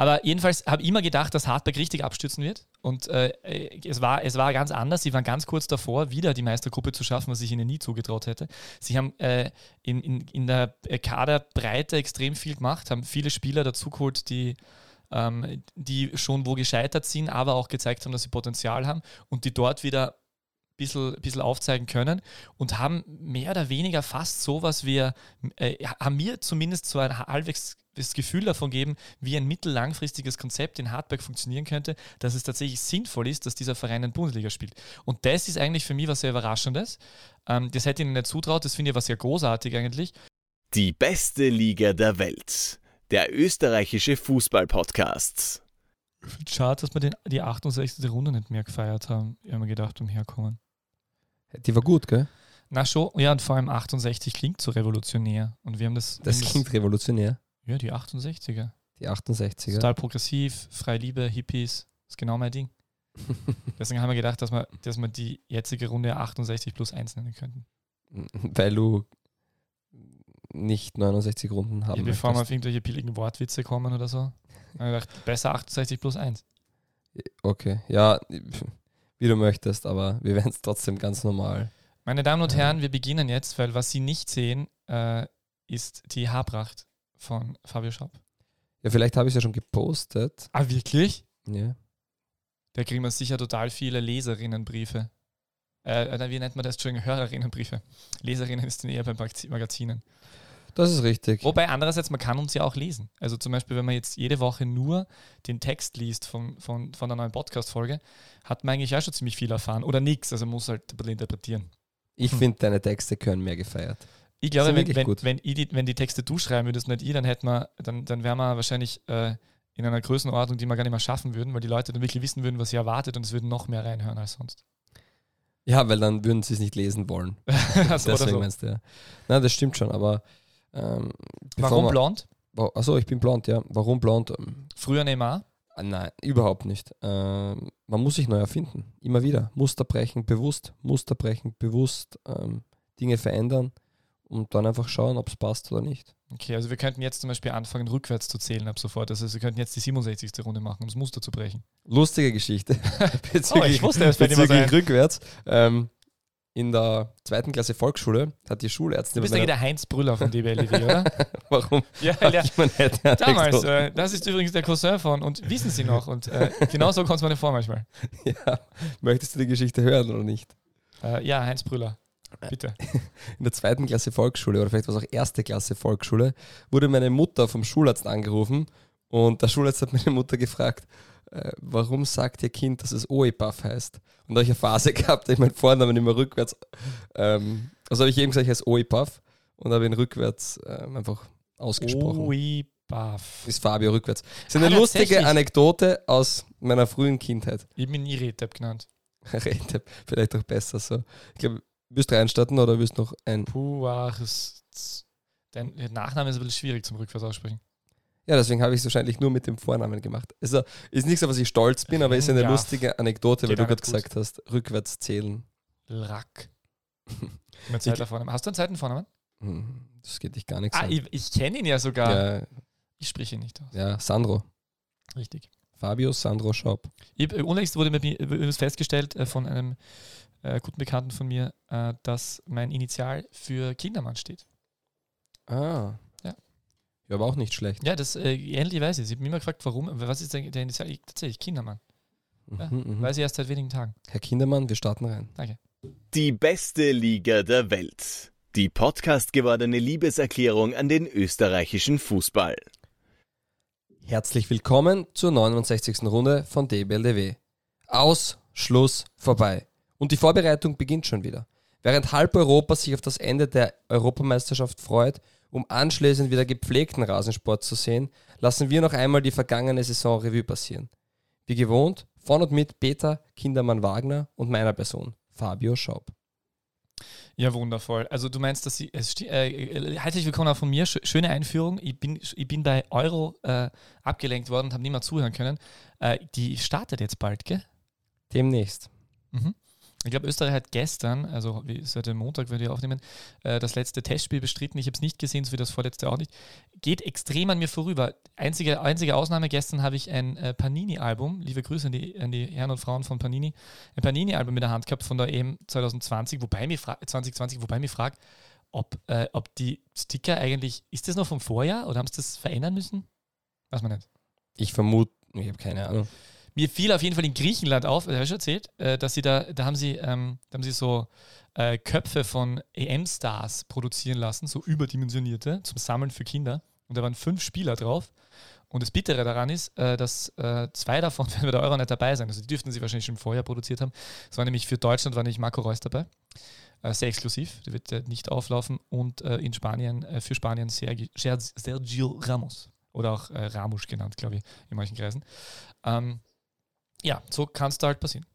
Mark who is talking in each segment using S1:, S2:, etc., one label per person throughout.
S1: Aber jedenfalls habe ich immer gedacht, dass Hartberg richtig abstürzen wird. Und äh, es, war, es war ganz anders. Sie waren ganz kurz davor, wieder die Meistergruppe zu schaffen, was ich ihnen nie zugetraut hätte. Sie haben äh, in, in, in der Kaderbreite extrem viel gemacht, haben viele Spieler dazugeholt, die ähm, die schon wo gescheitert sind, aber auch gezeigt haben, dass sie Potenzial haben und die dort wieder bisschen, bisschen aufzeigen können und haben mehr oder weniger fast so was wie, äh, haben mir zumindest so ein halbwegs das Gefühl davon geben, wie ein mittellangfristiges Konzept in Hartberg funktionieren könnte, dass es tatsächlich sinnvoll ist, dass dieser Verein in Bundesliga spielt. Und das ist eigentlich für mich was sehr Überraschendes. Ähm, das hätte ich ihnen nicht zutraut, das finde ich was sehr großartig eigentlich.
S2: Die beste Liga der Welt. Der österreichische Fußball-Podcast.
S1: Schade, dass wir den, die 68. Runde nicht mehr gefeiert haben. Ich habe mir gedacht, umherkommen.
S3: Die war gut, gell?
S1: Na schon, ja, und vor allem 68 klingt so revolutionär. Und wir haben das.
S3: Das klingt das, revolutionär.
S1: Ja, die 68er.
S3: Die 68er.
S1: Total progressiv, Freiliebe, Hippies, ist genau mein Ding. Deswegen haben wir gedacht, dass wir, dass wir die jetzige Runde 68 plus 1 nennen könnten.
S3: Weil du nicht 69 Runden haben
S1: ja, Bevor wir auf irgendwelche billigen Wortwitze kommen oder so. Haben wir gedacht, besser 68 plus 1.
S3: Okay, ja, wie du möchtest, aber wir werden es trotzdem ganz normal.
S1: Meine Damen und Herren, wir beginnen jetzt, weil was Sie nicht sehen, äh, ist die Haarpracht von Fabio Schaub.
S3: Ja, vielleicht habe ich es ja schon gepostet.
S1: Ah, wirklich?
S3: Ja.
S1: Da kriegen wir sicher total viele Leserinnenbriefe. Äh, wie nennt man das? Entschuldigung, Hörerinnenbriefe. Leserinnen ist dann eher bei Magazinen.
S3: Das ist richtig.
S1: Wobei andererseits, man kann uns ja auch lesen. Also zum Beispiel, wenn man jetzt jede Woche nur den Text liest von, von, von einer neuen Podcast-Folge, hat man eigentlich auch schon ziemlich viel erfahren. Oder nichts, also man muss halt ein bisschen interpretieren.
S3: Ich hm. finde, deine Texte können mehr gefeiert.
S1: Ich glaube, wenn, wenn, wenn, die, wenn die Texte du schreiben würdest, nicht ich, dann hätten wir, dann, dann wären wir wahrscheinlich äh, in einer Größenordnung, die wir gar nicht mehr schaffen würden, weil die Leute dann wirklich wissen würden, was sie erwartet und es würden noch mehr reinhören als sonst.
S3: Ja, weil dann würden sie es nicht lesen wollen. also Deswegen so. meinst du ja. Nein, das stimmt schon, aber
S1: ähm, Warum man, blond?
S3: Achso, ich bin blond, ja. Warum blond?
S1: Früher Neymar?
S3: Ah, nein, überhaupt nicht. Ähm, man muss sich neu erfinden. Immer wieder. Muster brechen, bewusst. Muster brechen, bewusst. Ähm, Dinge verändern und dann einfach schauen, ob es passt oder nicht.
S1: Okay, also wir könnten jetzt zum Beispiel anfangen, rückwärts zu zählen ab sofort. Also wir könnten jetzt die 67. Runde machen, um das Muster zu brechen.
S3: Lustige Geschichte.
S1: bezüglich, oh, ich wusste, das
S3: bezüglich rückwärts. Ähm, in der zweiten Klasse Volksschule hat die Schulärztin.
S1: Du bist ja der Heinz Brüller von DBLW, oder?
S3: Warum?
S1: Ja, ja. damals. Äh, das ist übrigens der Cousin von und wissen Sie noch. Und äh, genau so kommt es mir vor manchmal.
S3: Ja. Möchtest du die Geschichte hören oder nicht?
S1: Äh, ja, Heinz Brüller. Bitte.
S3: In der zweiten Klasse Volksschule oder vielleicht war es auch erste Klasse Volksschule wurde meine Mutter vom Schularzt angerufen und der Schularzt hat meine Mutter gefragt, äh, warum sagt ihr Kind, dass es OEPAF heißt? Und da habe ich eine Phase gehabt, da ich meinen Vornamen immer rückwärts, ähm, also habe ich eben gesagt, ich heiße OEPAF und habe ihn rückwärts ähm, einfach ausgesprochen.
S1: OEPAF.
S3: Ist Fabio rückwärts. Das ist eine ah, lustige Anekdote aus meiner frühen Kindheit.
S1: Ich bin nie Retep genannt.
S3: Retep, vielleicht auch besser so. Ich glaube, wirst du reinstarten oder wirst noch ein.
S1: Puh, dein Nachname ist ein bisschen schwierig zum Rückwärts aussprechen.
S3: Ja, deswegen habe ich es wahrscheinlich nur mit dem Vornamen gemacht. Also ist nichts, auf was ich stolz bin, aber ist eine ja. lustige Anekdote, weil du gerade gesagt hast, rückwärts zählen.
S1: Rack. Mit Zeit Vornamen. Hast du einen zweiten Vornamen?
S3: Hm, das geht dich gar nichts
S1: ah, an. Ich, ich kenne ihn ja sogar. Ja. Ich spreche ihn nicht aus.
S3: Ja, Sandro.
S1: Richtig.
S3: Fabio Sandro Schaub.
S1: Ich, äh, unlängst wurde mir festgestellt äh, von einem äh, guten Bekannten von mir, äh, dass mein Initial für Kindermann steht.
S3: Ah. Ja, aber auch nicht schlecht.
S1: Ja, das äh, ähnlich weiß ich. Sie haben mich immer gefragt, warum. Was ist denn der Initial? Tatsächlich Kindermann. Ja, mhm, mhm, weiß ich erst seit wenigen Tagen.
S3: Herr Kindermann, wir starten rein.
S1: Danke.
S2: Die beste Liga der Welt. Die Podcast gewordene Liebeserklärung an den österreichischen Fußball.
S3: Herzlich willkommen zur 69. Runde von DBLDW. Aus, Schluss, vorbei. Und die Vorbereitung beginnt schon wieder. Während halb Europa sich auf das Ende der Europameisterschaft freut um anschließend wieder gepflegten Rasensport zu sehen, lassen wir noch einmal die vergangene Saison Revue passieren. Wie gewohnt, von und mit Peter Kindermann Wagner und meiner Person, Fabio Schaub.
S1: Ja, wundervoll. Also du meinst, dass sie, es äh, herzlich willkommen auch von mir, schöne Einführung. Ich bin, ich bin bei Euro äh, abgelenkt worden und habe mehr zuhören können. Äh, die startet jetzt bald, gell?
S3: Demnächst.
S1: Mhm. Ich glaube, Österreich hat gestern, also seit dem Montag, wenn wir aufnehmen, äh, das letzte Testspiel bestritten. Ich habe es nicht gesehen, so wie das vorletzte auch nicht. Geht extrem an mir vorüber. Einzige, einzige Ausnahme, gestern habe ich ein äh, Panini-Album, liebe Grüße an die, an die Herren und Frauen von Panini, ein Panini-Album in der Hand gehabt von der EM 2020, wobei mir 2020, wobei mir fragt, ob, äh, ob die Sticker eigentlich, ist das noch vom Vorjahr oder haben sie das verändern müssen? Weiß man nicht.
S3: Ich vermute, ich habe keine Ahnung.
S1: Mir fiel auf jeden Fall in Griechenland auf, das habe ich schon erzählt, äh, dass sie da, da haben sie, ähm, da haben sie so äh, Köpfe von EM-Stars produzieren lassen, so überdimensionierte, zum Sammeln für Kinder. Und da waren fünf Spieler drauf. Und das Bittere daran ist, äh, dass äh, zwei davon werden bei der Euro nicht dabei sein. Also die dürften sie wahrscheinlich schon vorher produziert haben. Es war nämlich für Deutschland war nämlich Marco Reus dabei. Äh, sehr exklusiv, der wird nicht auflaufen. Und äh, in Spanien, für Spanien Sergi, Sergio Ramos. Oder auch Ramos genannt, glaube ich, in manchen Kreisen. Ähm, ja, so kann es da halt passieren.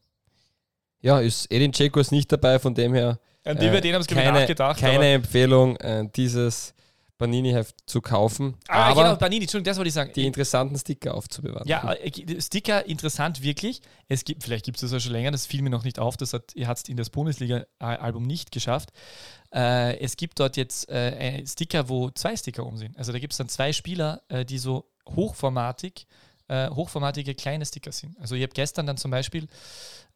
S3: Ja, ist Edin Dzeko ist nicht dabei, von dem her.
S1: An die äh, denen haben es
S3: keine, nachgedacht. Keine Empfehlung, äh, dieses Panini-Heft zu kaufen.
S1: Ah, aber genau, Panini, Entschuldigung, das wollte ich sagen.
S3: Die interessanten Sticker aufzubewahren.
S1: Ja, äh, Sticker interessant wirklich. Es gibt, vielleicht gibt es das ja schon länger, das fiel mir noch nicht auf, das hat es in das Bundesliga-Album nicht geschafft. Äh, es gibt dort jetzt äh, Sticker, wo zwei Sticker um sind. Also da gibt es dann zwei Spieler, äh, die so hochformatig äh, hochformatige kleine Sticker sind. Also ich habe gestern dann zum Beispiel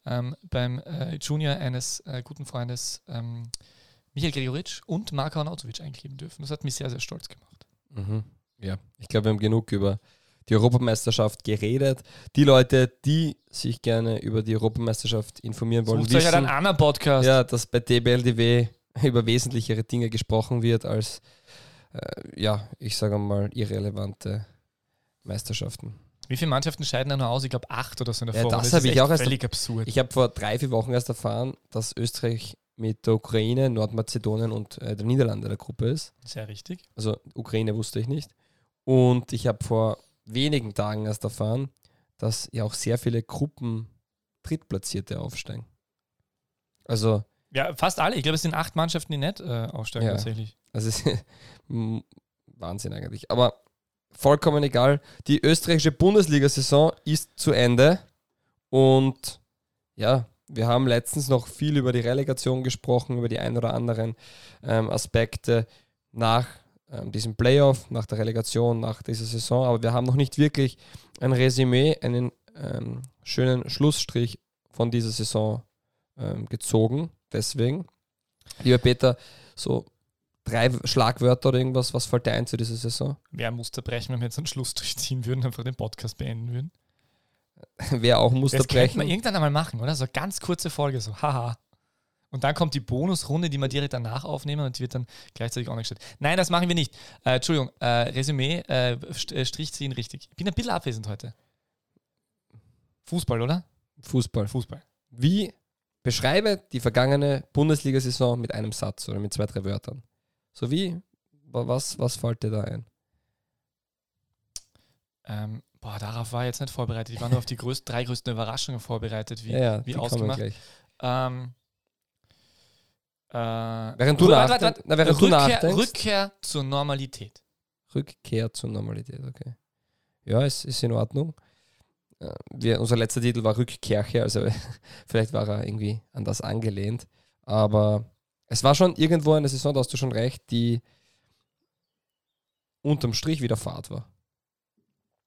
S1: ähm, beim äh, Junior eines äh, guten Freundes ähm, Michael Gregoritsch und Marko Arnautovic einkleben dürfen. Das hat mich sehr, sehr stolz gemacht.
S3: Mhm. Ja, ich glaube, wir haben genug über die Europameisterschaft geredet. Die Leute, die sich gerne über die Europameisterschaft informieren wollen,
S1: Sucht wissen, euch einen anderen Podcast.
S3: Ja, dass bei DBLDW über wesentlichere Dinge gesprochen wird als, äh, ja, ich sage mal, irrelevante Meisterschaften.
S1: Wie viele Mannschaften scheiden da nur aus? Ich glaube acht oder so in
S3: der ja. Das, das habe ich auch erst.
S1: Völlig absurd.
S3: Ich habe vor drei, vier Wochen erst erfahren, dass Österreich mit der Ukraine, Nordmazedonien und äh, der Niederlande der Gruppe ist.
S1: Sehr richtig.
S3: Also Ukraine wusste ich nicht. Und ich habe vor wenigen Tagen erst erfahren, dass ja auch sehr viele Gruppen Drittplatzierte aufsteigen. Also.
S1: Ja, fast alle. Ich glaube, es sind acht Mannschaften, die nicht äh, aufsteigen ja, tatsächlich.
S3: Also Wahnsinn eigentlich. Aber vollkommen egal. Die österreichische Bundesliga-Saison ist zu Ende und ja, wir haben letztens noch viel über die Relegation gesprochen, über die ein oder anderen ähm, Aspekte nach ähm, diesem Playoff, nach der Relegation, nach dieser Saison, aber wir haben noch nicht wirklich ein Resümee, einen ähm, schönen Schlussstrich von dieser Saison ähm, gezogen. Deswegen, lieber Peter, so drei Schlagwörter oder irgendwas, was fällt dir ein zu dieser Saison?
S1: Wer muss zerbrechen, wenn wir jetzt einen Schluss durchziehen würden, einfach den Podcast beenden würden?
S3: Wer auch muss
S1: das zerbrechen? Das könnte man irgendwann einmal machen, oder? So eine ganz kurze Folge, so haha. Und dann kommt die Bonusrunde, die wir direkt danach aufnehmen und die wird dann gleichzeitig online gestellt. Nein, das machen wir nicht. Äh, Entschuldigung, äh, Resümee, äh, äh Strich ziehen richtig. Ich bin ein bisschen abwesend heute. Fußball, oder?
S3: Fußball.
S1: Fußball.
S3: Wie beschreibe die vergangene Bundesliga-Saison mit einem Satz oder mit zwei, drei Wörtern? So wie, was, was fällt dir da ein?
S1: Ähm, boah, darauf war ich jetzt nicht vorbereitet. Ich war nur auf die größten, drei größten Überraschungen vorbereitet, wie,
S3: ja, ja,
S1: wie ausgemacht. Ähm,
S3: äh, während du, warte, warte. Na, während
S1: Rückkehr,
S3: du nachdenkst.
S1: Rückkehr zur Normalität.
S3: Rückkehr zur Normalität, okay. Ja, es ist in Ordnung. Äh, wir, unser letzter Titel war Rückkehrche, also vielleicht war er irgendwie an das angelehnt. Aber es war schon irgendwo eine Saison, da hast du schon recht, die unterm Strich wieder Fahrt war.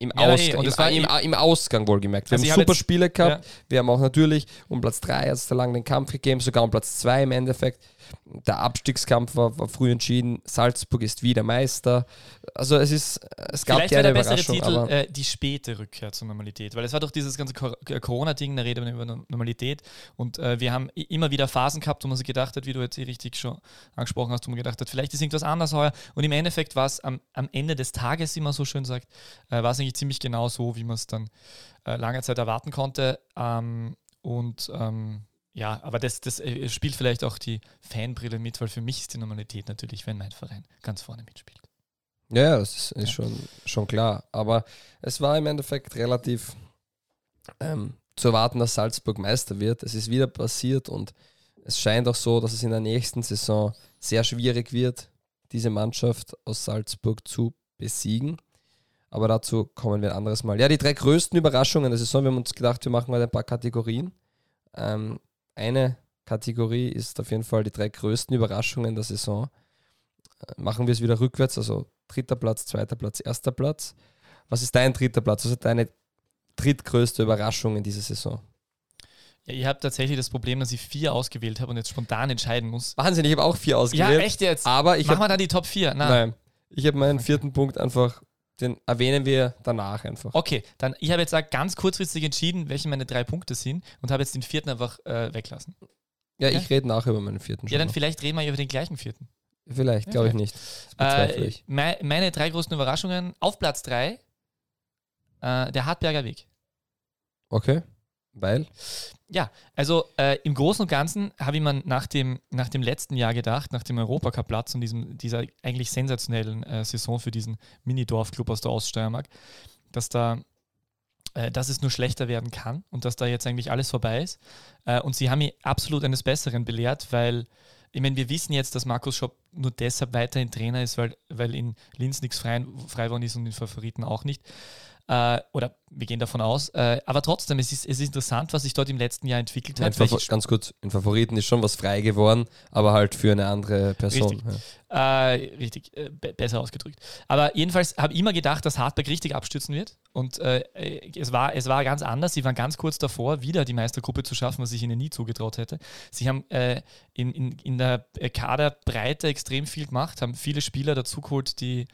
S3: Im, ja, Ausgang, nee, im, war im, im, Ausgang wohlgemerkt. Wir also haben super Spiele gehabt. Ja. Wir haben auch natürlich um Platz 3 hat es da lang den Kampf gegeben, sogar um Platz 2 im Endeffekt. Der Abstiegskampf war, war, früh entschieden. Salzburg ist wieder Meister. Also es ist, es gab
S1: Vielleicht keine der Überraschung. Titel, aber äh, die späte Rückkehr zur Normalität, weil es war doch dieses ganze äh, Corona-Ding, da reden wir über Normalität und äh, wir haben immer wieder Phasen gehabt, wo man sich gedacht hat, wie du jetzt eh richtig schon angesprochen hast, wo man gedacht hat, vielleicht ist irgendwas anders heuer und im Endeffekt war es am, am Ende des Tages, wie man so schön sagt, äh, war es eigentlich ziemlich genau so, wie man es dann äh, lange Zeit erwarten konnte ähm, und ähm, ja, aber das, das äh, spielt vielleicht auch die Fanbrille mit, weil für mich ist die Normalität natürlich, wenn mein Verein ganz vorne mitspielt.
S3: Ja, das ist, ist ja. schon, schon klar. Aber es war im Endeffekt relativ ähm, zu erwarten, dass Salzburg Meister wird. Es ist wieder passiert und es scheint auch so, dass es in der nächsten Saison sehr schwierig wird, diese Mannschaft aus Salzburg zu besiegen. Aber dazu kommen wir ein anderes Mal. Ja, die drei größten Überraschungen der Saison. Wir haben uns gedacht, wir machen mal ein paar Kategorien. Ähm, eine Kategorie ist auf jeden Fall die drei größten Überraschungen der Saison. Äh, machen wir es wieder rückwärts, also dritter Platz, zweiter Platz, erster Platz. Was ist dein dritter Platz? Was ist deine drittgrößte Überraschung in dieser Saison?
S1: Ja, ich habe tatsächlich das Problem, dass ich vier ausgewählt habe und jetzt spontan entscheiden muss.
S3: Wahnsinn, ich habe auch vier ausgewählt.
S1: Ja, echt jetzt?
S3: Aber ich
S1: Machen
S3: habe
S1: wir dann die Top 4? Na.
S3: nein, ich habe meinen vierten Punkt einfach, den erwähnen wir danach einfach.
S1: Okay, dann ich habe jetzt auch ganz kurzfristig entschieden, welche meine drei Punkte sind und habe jetzt den vierten einfach äh, weglassen.
S3: Ja,
S1: okay.
S3: ich rede nachher über meinen vierten.
S1: Ja, dann
S3: noch.
S1: vielleicht reden wir über den gleichen vierten.
S3: vielleicht, glaube ich
S1: Okay.
S3: nicht. Das bezweifle
S1: Äh,
S3: ich.
S1: mei- meine drei größten Überraschungen auf Platz 3, äh, der Hartberger Weg.
S3: Okay, weil
S1: Also äh, im Großen und Ganzen habe ich mir nach dem, nach dem letzten Jahr gedacht, nach dem Europacup-Platz und diesem, dieser eigentlich sensationellen äh, Saison für diesen Mini-Dorfclub aus der Oststeiermark, dass da äh, dass es nur schlechter werden kann und dass da jetzt eigentlich alles vorbei ist. Äh, und sie haben mich absolut eines Besseren belehrt, weil ich meine, wir wissen jetzt, dass Markus Schopp nur deshalb weiterhin Trainer ist, weil, weil in Linz nichts frei, frei worden ist und in Favoriten auch nicht. Äh, oder wir gehen davon aus. Äh, aber trotzdem, es ist, es ist interessant, was sich dort im letzten Jahr entwickelt
S3: Nein,
S1: hat.
S3: ganz kurz, in Favoriten ist schon was frei geworden, aber halt für eine andere Person.
S1: Richtig.
S3: Ja.
S1: Äh, richtig, äh, be besser ausgedrückt. Aber jedenfalls habe ich immer gedacht, dass Hartberg richtig abstürzen wird. Und äh, äh, es, war, es war ganz anders. Sie waren ganz kurz davor, wieder die Meistergruppe zu schaffen, was ich ihnen nie zugetraut hätte. Sie haben in, in, in der Kaderbreite extrem viel gemacht, haben viele Spieler dazugeholt, die,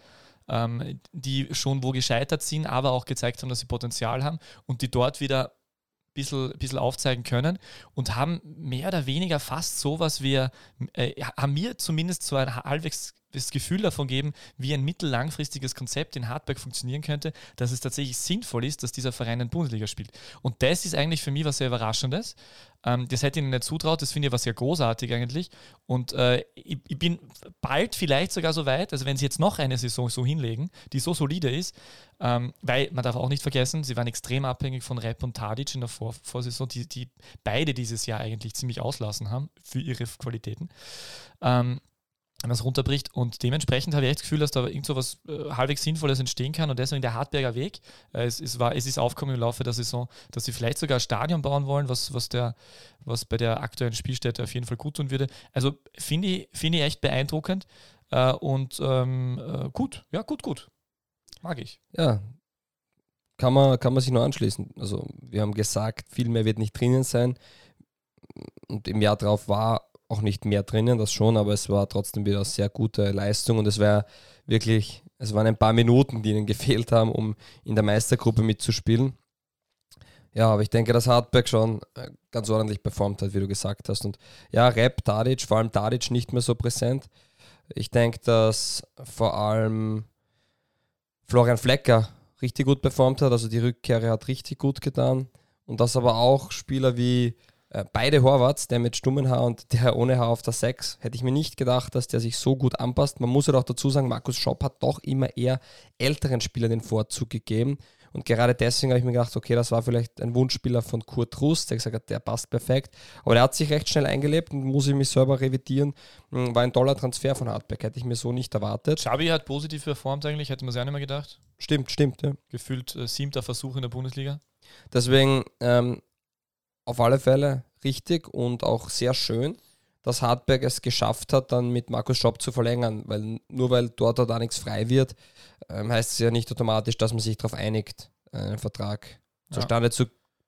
S1: ähm, die schon wo gescheitert sind, aber auch gezeigt haben, dass sie Potenzial haben und die dort wieder ein bisschen, aufzeigen können und haben mehr oder weniger fast so, was wir, äh, haben mir zumindest so ein halbwegs das Gefühl davon geben, wie ein mittellangfristiges Konzept in Hartberg funktionieren könnte, dass es tatsächlich sinnvoll ist, dass dieser Verein in Bundesliga spielt. Und das ist eigentlich für mich was sehr Überraschendes. Ähm, das hätte ich ihnen nicht zutraut, das finde ich was sehr großartig eigentlich. Und äh, ich, ich bin bald vielleicht sogar so weit, also wenn sie jetzt noch eine Saison so hinlegen, die so solide ist, ähm, weil man darf auch nicht vergessen, sie waren extrem abhängig von Rep und Tadic in der Vor Vorsaison, die, die beide dieses Jahr eigentlich ziemlich auslassen haben für ihre Qualitäten. Ähm, wenn man es runterbricht. Und dementsprechend habe ich echt das Gefühl, dass da irgend so was äh, halbwegs Sinnvolles entstehen kann. Und deswegen der Hartberger Weg. Äh, es, es, war, es ist aufgekommen im Laufe der Saison, dass sie vielleicht sogar ein Stadion bauen wollen, was, was, der, was bei der aktuellen Spielstätte auf jeden Fall gut tun würde. Also finde ich, finde ich echt beeindruckend. Äh, und ähm, äh, gut, ja, gut, gut. Mag ich.
S3: ja, kann man, kann man sich nur anschließen. Also wir haben gesagt, viel mehr wird nicht drinnen sein. Und im Jahr drauf war auch nicht mehr drinnen, das schon, aber es war trotzdem wieder eine sehr gute Leistung und es war wirklich, es waren ein paar Minuten, die ihnen gefehlt haben, um in der Meistergruppe mitzuspielen. Ja, aber ich denke, dass Hartberg schon äh, ganz ordentlich performt hat, wie du gesagt hast. Und ja, Rep, Tadic, vor allem Tadic nicht mehr so präsent. Ich denke, dass vor allem Florian Flecker richtig gut performt hat, also die Rückkehre hat richtig gut getan. Und dass aber auch Spieler wie äh, beide Horvaths, der mit stummen Haar und der ohne Haar auf der 6, hätte ich mir nicht gedacht, dass der sich so gut anpasst. Man muss halt auch dazu sagen, Markus Schopp hat doch immer eher älteren Spielern den Vorzug gegeben. Und gerade deswegen habe ich mir gedacht, okay, das war vielleicht ein Wunschspieler von Kurt Rust, der gesagt hat, der passt perfekt. Aber der hat sich recht schnell eingelebt und muss ich mich selber revidieren. Hm, War ein toller Transfer von Hartberg, hätte ich mir so nicht erwartet.
S1: Xabi hat positiv performt eigentlich, hätte man sich auch nicht mehr gedacht.
S3: Stimmt, stimmt, ja.
S1: Gefühlt äh, siebter Versuch in der Bundesliga.
S3: Deswegen ähm, auf alle Fälle richtig und auch sehr schön, dass Hartberg es geschafft hat, dann mit Markus Schopp zu verlängern, weil nur weil dort da nichts frei wird, ähm, heißt es ja nicht automatisch, dass man sich darauf einigt, einen Vertrag
S1: Ja.
S3: zustande zu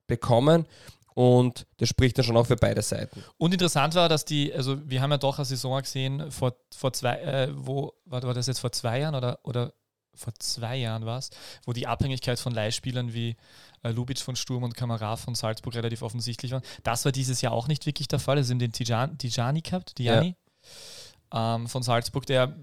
S3: bekommen. Und das spricht dann schon auch für beide Seiten.
S1: Und interessant war, dass die, also wir haben ja doch eine Saison gesehen, vor, vor zwei, äh, wo, war, war das jetzt vor zwei Jahren oder, oder vor zwei Jahren war es, wo die Abhängigkeit von Leihspielern wie äh, Lubic von Sturm und Kamara von Salzburg relativ offensichtlich war. Das war dieses Jahr auch nicht wirklich der Fall. Also in den Tijan, Tijani gehabt, Tijani ähm, von Salzburg, der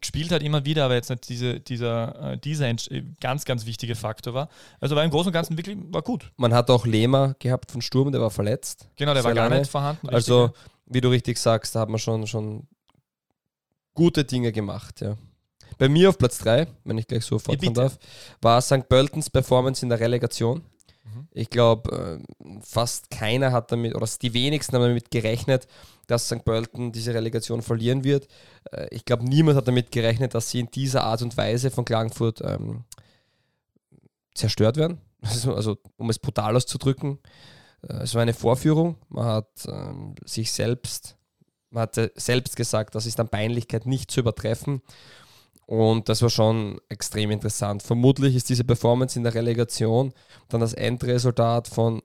S1: gespielt hat immer wieder, aber jetzt nicht diese, dieser, äh, dieser äh, ganz, ganz wichtige Faktor war. Also war im Großen und Ganzen wirklich, war gut.
S3: Man hat auch Lehmer gehabt von Sturm, der war verletzt.
S1: Genau, der war gar
S3: lange.
S1: nicht vorhanden. richtig,
S3: Also,
S1: ja.
S3: wie du richtig sagst, da hat man schon, schon gute Dinge gemacht, ja. Bei mir auf Platz 3, wenn ich gleich so fortfahren darf, war St. Pöltens Performance in der Relegation.
S1: Mhm.
S3: Ich glaube, fast keiner hat damit, oder die wenigsten haben damit gerechnet, dass St. Pölten diese Relegation verlieren wird. Äh, Ich glaube, niemand hat damit gerechnet, dass sie in dieser Art und Weise von Klagenfurt ähm, zerstört werden. Also, also, um es brutal auszudrücken. äh, es war eine Vorführung. Man hat ähm, sich selbst, man hatte selbst gesagt, das ist an Peinlichkeit nicht zu übertreffen. Und das war schon extrem interessant. Vermutlich ist diese Performance in der Relegation dann das Endresultat von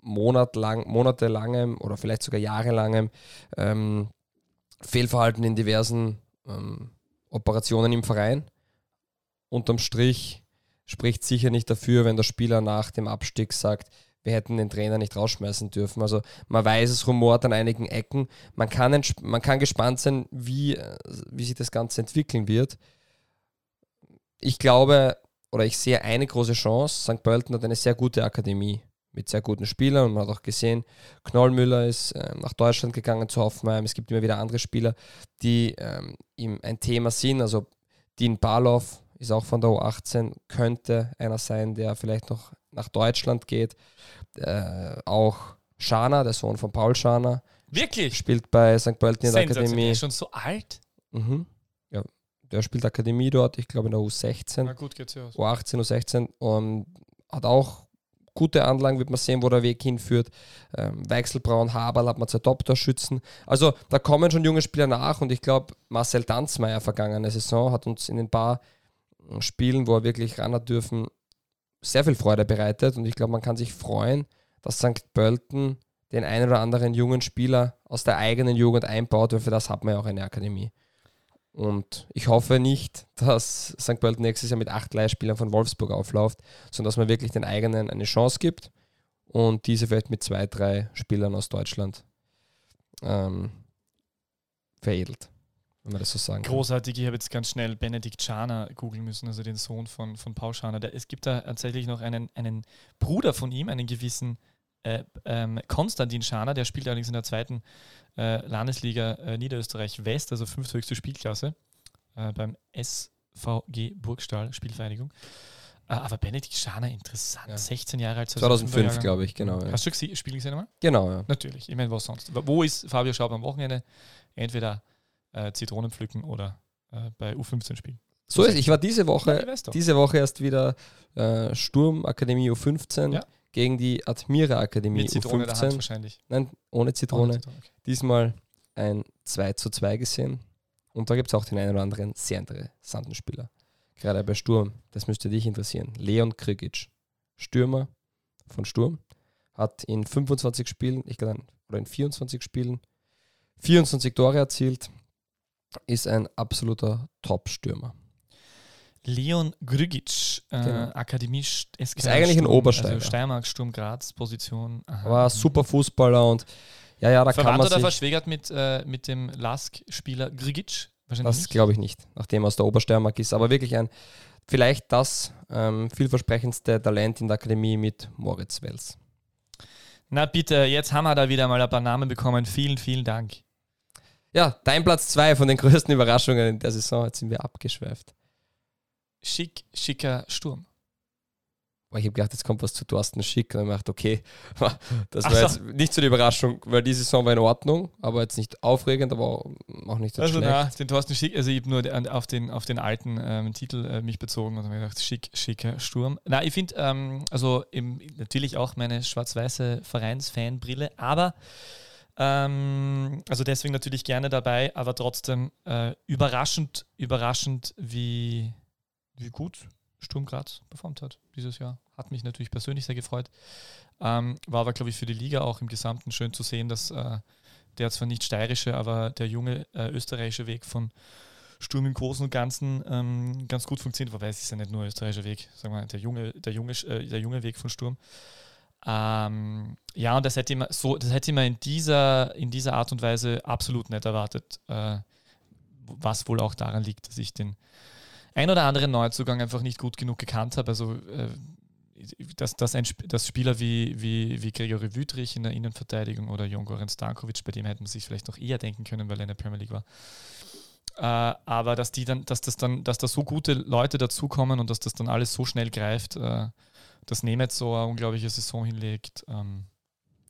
S3: monatlang, monatelangem oder vielleicht sogar jahrelangem ähm, Fehlverhalten in diversen ähm, Operationen im Verein. Unterm Strich spricht sicher nicht dafür, wenn der Spieler nach dem Abstieg sagt, wir hätten den Trainer nicht rausschmeißen dürfen. Also man weiß, es rumort an einigen Ecken. Man kann, man kann gespannt sein, wie, wie sich das Ganze entwickeln wird. Ich glaube, oder ich sehe eine große Chance. St. Pölten hat eine sehr gute Akademie mit sehr guten Spielern. Und man hat auch gesehen, Knollmüller ist äh, nach Deutschland gegangen zu Hoffenheim. Es gibt immer wieder andere Spieler, die ähm, ihm ein Thema sind. Also Dean Barlow ist auch von der U18, könnte einer sein, der vielleicht noch nach Deutschland geht. Äh, auch Schana, der Sohn von Paul Schana.
S1: Wirklich?
S3: Spielt bei St. Pölten in der Akademie.
S1: Ist schon so alt?
S3: Mhm. Der spielt Akademie dort, ich glaube in der U16.
S1: Na gut, geht's ja aus.
S3: U18, U16 und hat auch gute Anlagen, wird man sehen, wo der Weg hinführt. Ähm, Weichselbraun, Haberl hat man zwei Top-Torschützen. Also da kommen schon junge Spieler nach und ich glaube, Marcel Danzmeier vergangene Saison hat uns in den paar äh, Spielen, wo er wirklich ran hat dürfen, sehr viel Freude bereitet und ich glaube, man kann sich freuen, dass St. Pölten den einen oder anderen jungen Spieler aus der eigenen Jugend einbaut, weil für das hat man ja auch eine Akademie. Und ich hoffe nicht, dass St. Pölten nächstes Jahr mit acht Leihspielern von Wolfsburg aufläuft, sondern dass man wirklich den eigenen eine Chance gibt und diese vielleicht mit zwei, drei Spielern aus Deutschland ähm, veredelt, wenn man das so sagen
S1: Großartig, kann. ich habe jetzt ganz schnell Benedikt Schana googeln müssen, also den Sohn von, von Paul Schana. es gibt da tatsächlich noch einen, einen Bruder von ihm, einen gewissen äh, ähm, Konstantin Schaner, der spielt allerdings in der zweiten äh, Landesliga äh, Niederösterreich West, also fünfthöchste Spielklasse, äh, beim SVG Burgstall Spielvereinigung. Äh, aber Benedikt Schaner, interessant, ja. 16 Jahre alt.
S3: 2005, glaube ich, genau.
S1: Ja. Hast du das Spiel gesehen einmal?
S3: Genau, ja.
S1: Natürlich, ich meine, was sonst. Wo ist Fabio Schaub am Wochenende? Entweder äh, Zitronen pflücken oder bei U15 spielen.
S3: So ist Ich war diese Woche, ja, diese Woche erst wieder Sturm Akademie U15. Ja gegen die Admira Akademie
S1: Mit Zitrone U15. Der Hand wahrscheinlich.
S3: Nein, ohne Zitrone. Ohne Zitrone okay. Diesmal ein 2 zu 2 gesehen. Und da gibt es auch den einen oder anderen sehr interessanten Spieler. Gerade bei Sturm, das müsste dich interessieren. Leon Krigic, Stürmer von Sturm, hat in 25 Spielen, ich glaube, oder in 24 Spielen 24 Tore erzielt, ist ein absoluter Top-Stürmer.
S1: Leon Grügic, äh,
S3: genau.
S1: Akademie
S3: SK Ist eigentlich ein Obersteiger. Also
S1: Steiermark, Sturm Graz, Position.
S3: Aha. War super Fußballer und ja, ja, da Verwandt kann man
S1: oder verschwägert mit, äh, mit dem Lask-Spieler Grügic?
S3: Das glaube ich nicht, nachdem er aus der Obersteiermark ist. Aber wirklich ein, vielleicht das ähm, vielversprechendste Talent in der Akademie mit Moritz Wels.
S1: Na bitte, jetzt haben wir da wieder mal ein paar Namen bekommen. Vielen, vielen Dank.
S3: Ja, dein Platz zwei von den größten Überraschungen in der Saison. Jetzt sind wir abgeschweift
S1: schick, schicker Sturm.
S3: ich habe gedacht, jetzt kommt was zu Thorsten Schick. Und ich dachte, okay, das war so. jetzt nicht so die Überraschung, weil die Saison war in Ordnung, aber jetzt nicht aufregend, aber auch nicht so
S1: also
S3: schlecht.
S1: Na, den Thorsten Schick, also ich habe nur auf den, auf den alten ähm, Titel äh, mich bezogen und habe gedacht, Schick, schicker Sturm. Na, ich finde, ähm, also im, natürlich auch meine schwarz-weiße Vereinsfanbrille, aber ähm, also deswegen natürlich gerne dabei, aber trotzdem äh, überraschend, überraschend, wie wie gut Sturm Graz performt hat dieses Jahr. Hat mich natürlich persönlich sehr gefreut. Ähm, war aber, glaube ich, für die Liga auch im Gesamten schön zu sehen, dass äh, der zwar nicht steirische, aber der junge äh, österreichische Weg von Sturm im Großen und Ganzen ähm, ganz gut funktioniert. Wobei es ist ja nicht nur österreichischer Weg, sagen wir, der junge, der junge, äh, der junge Weg von Sturm. Ähm, ja, und das hätte man so, das hätte man in dieser, in dieser Art und Weise absolut nicht erwartet. Äh, was wohl auch daran liegt, dass ich den ein oder anderen Neuzugang einfach nicht gut genug gekannt habe. Also äh, dass, dass, ein, dass Spieler wie, wie, wie Gregory Wüttrich in der Innenverteidigung oder Jon Goran Stankovic, bei dem hätten man sich vielleicht noch eher denken können, weil er in der Premier League war. Äh, aber dass die dann, dass das dann, dass da so gute Leute dazukommen und dass das dann alles so schnell greift, äh, dass Nemeth so eine unglaubliche Saison hinlegt, ähm,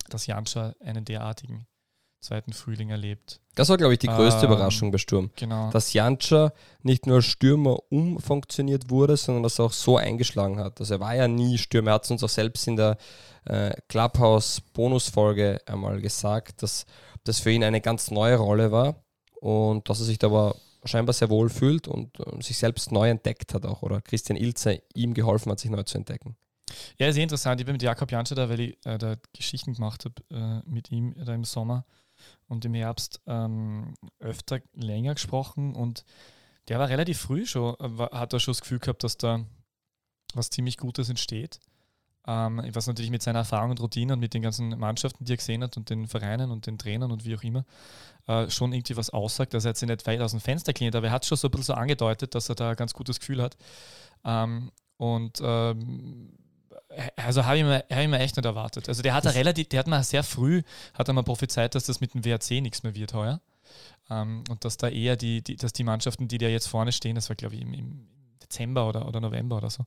S1: dass Janscha einen derartigen zweiten Frühling erlebt.
S3: Das war, glaube ich, die größte
S1: Ähm,
S3: Überraschung bei Sturm.
S1: Genau.
S3: Dass Jantscha nicht nur als Stürmer umfunktioniert wurde, sondern dass er auch so eingeschlagen hat. Also er war ja nie Stürmer. Er hat es uns auch selbst in der äh, Clubhouse-Bonusfolge einmal gesagt, dass das für ihn eine ganz neue Rolle war und dass er sich da aber scheinbar sehr wohl fühlt und äh, sich selbst neu entdeckt hat auch. Oder Christian Ilzer ihm geholfen hat, sich neu zu entdecken.
S1: Ja, sehr interessant. Ich bin mit Jakob Janscher da, weil ich äh, da Geschichten gemacht habe äh, mit ihm da im Sommer und im Herbst ähm, öfter länger gesprochen und der war relativ früh schon, äh, hat er schon das Gefühl gehabt, dass da was ziemlich Gutes entsteht. Ähm, was natürlich mit seiner Erfahrung und Routine und mit den ganzen Mannschaften, die er gesehen hat und den Vereinen und den Trainern und wie auch immer, äh, schon irgendwie was aussagt. Also er sich nicht weit aus dem Fenster gelehnt, aber er hat schon so ein bisschen so angedeutet, dass er da ein ganz gutes Gefühl hat. Ähm, und ähm, also habe ich, mir, hab ich mir echt nicht erwartet. Also der hat da relativ, der hat mal sehr früh, hat er mal prophezeit, dass das mit dem WRC nichts mehr wird heuer. Ähm, und dass da eher die, die, dass die Mannschaften, die da jetzt vorne stehen, das war glaube ich im, im Dezember oder, oder November oder so,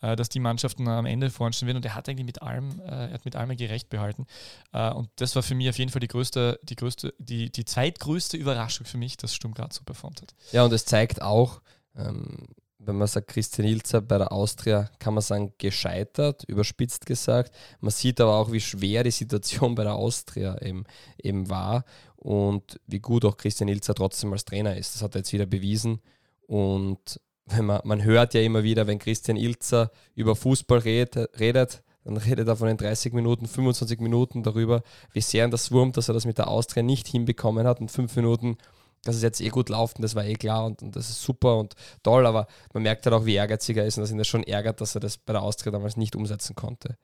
S1: äh, dass die Mannschaften am Ende vorne stehen werden und er hat eigentlich mit allem, äh, er hat mit allem gerecht behalten. Äh, und das war für mich auf jeden Fall die größte, die größte, die, die zweitgrößte Überraschung für mich, dass Sturm Graz so performt hat.
S3: Ja, und es zeigt auch, ähm, wenn man sagt, Christian Ilzer bei der Austria, kann man sagen, gescheitert, überspitzt gesagt. Man sieht aber auch, wie schwer die Situation bei der Austria eben, eben war und wie gut auch Christian Ilzer trotzdem als Trainer ist. Das hat er jetzt wieder bewiesen. Und wenn man, man hört ja immer wieder, wenn Christian Ilzer über Fußball redet, redet dann redet er von den 30 Minuten, 25 Minuten darüber, wie sehr ihn das wurmt, dass er das mit der Austria nicht hinbekommen hat und fünf Minuten dass es jetzt eh gut läuft und das war eh klar und, und, das ist super und toll, aber man merkt halt auch, wie ehrgeiziger er ist und dass ihn das schon ärgert, dass er das bei der Austria damals nicht umsetzen konnte.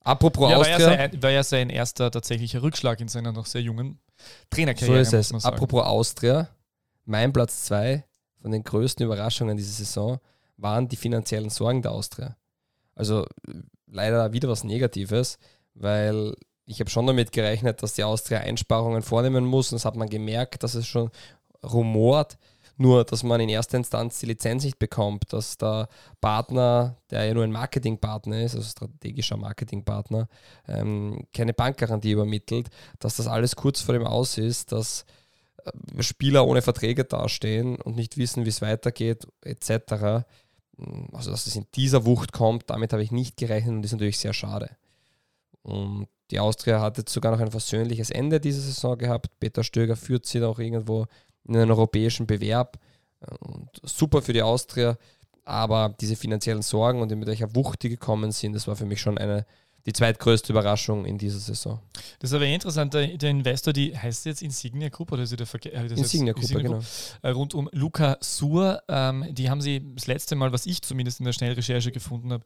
S3: Apropos
S1: ja,
S3: Austria.
S1: War ja, sein, war ja sein erster tatsächlicher Rückschlag in seiner noch sehr jungen Trainerkarriere.
S3: So ist es. Apropos Austria, mein Platz zwei von den größten Überraschungen dieser Saison waren die finanziellen Sorgen der Austria. Also leider wieder was Negatives, weil ich habe schon damit gerechnet, dass die Austria Einsparungen vornehmen muss. Und das hat man gemerkt, dass es schon rumort. Nur, dass man in erster Instanz die Lizenz nicht bekommt, dass der Partner, der ja nur ein Marketingpartner ist, also strategischer Marketingpartner, ähm, keine Bankgarantie übermittelt, dass das alles kurz vor dem Aus ist, dass äh, Spieler ohne Verträge dastehen und nicht wissen, wie es weitergeht, etc. Also, dass es in dieser Wucht kommt, damit habe ich nicht gerechnet und ist natürlich sehr schade. Und die Austria hat jetzt sogar noch ein versöhnliches Ende dieser Saison gehabt. Peter Stöger führt sie auch irgendwo in einen europäischen Bewerb. Und super für die Austria. Aber diese finanziellen Sorgen und mit welcher Wucht die gekommen sind, das war für mich schon eine, die zweitgrößte Überraschung in dieser Saison.
S1: Das ist aber interessant, der, der Investor, die heißt jetzt Insignia Group oder ist der Verke äh,
S3: Insignia Group, Insignia genau.
S1: Äh, rund um Luca Suhr, ähm, die haben sie das letzte Mal, was ich zumindest in der Schnellrecherche gefunden habe,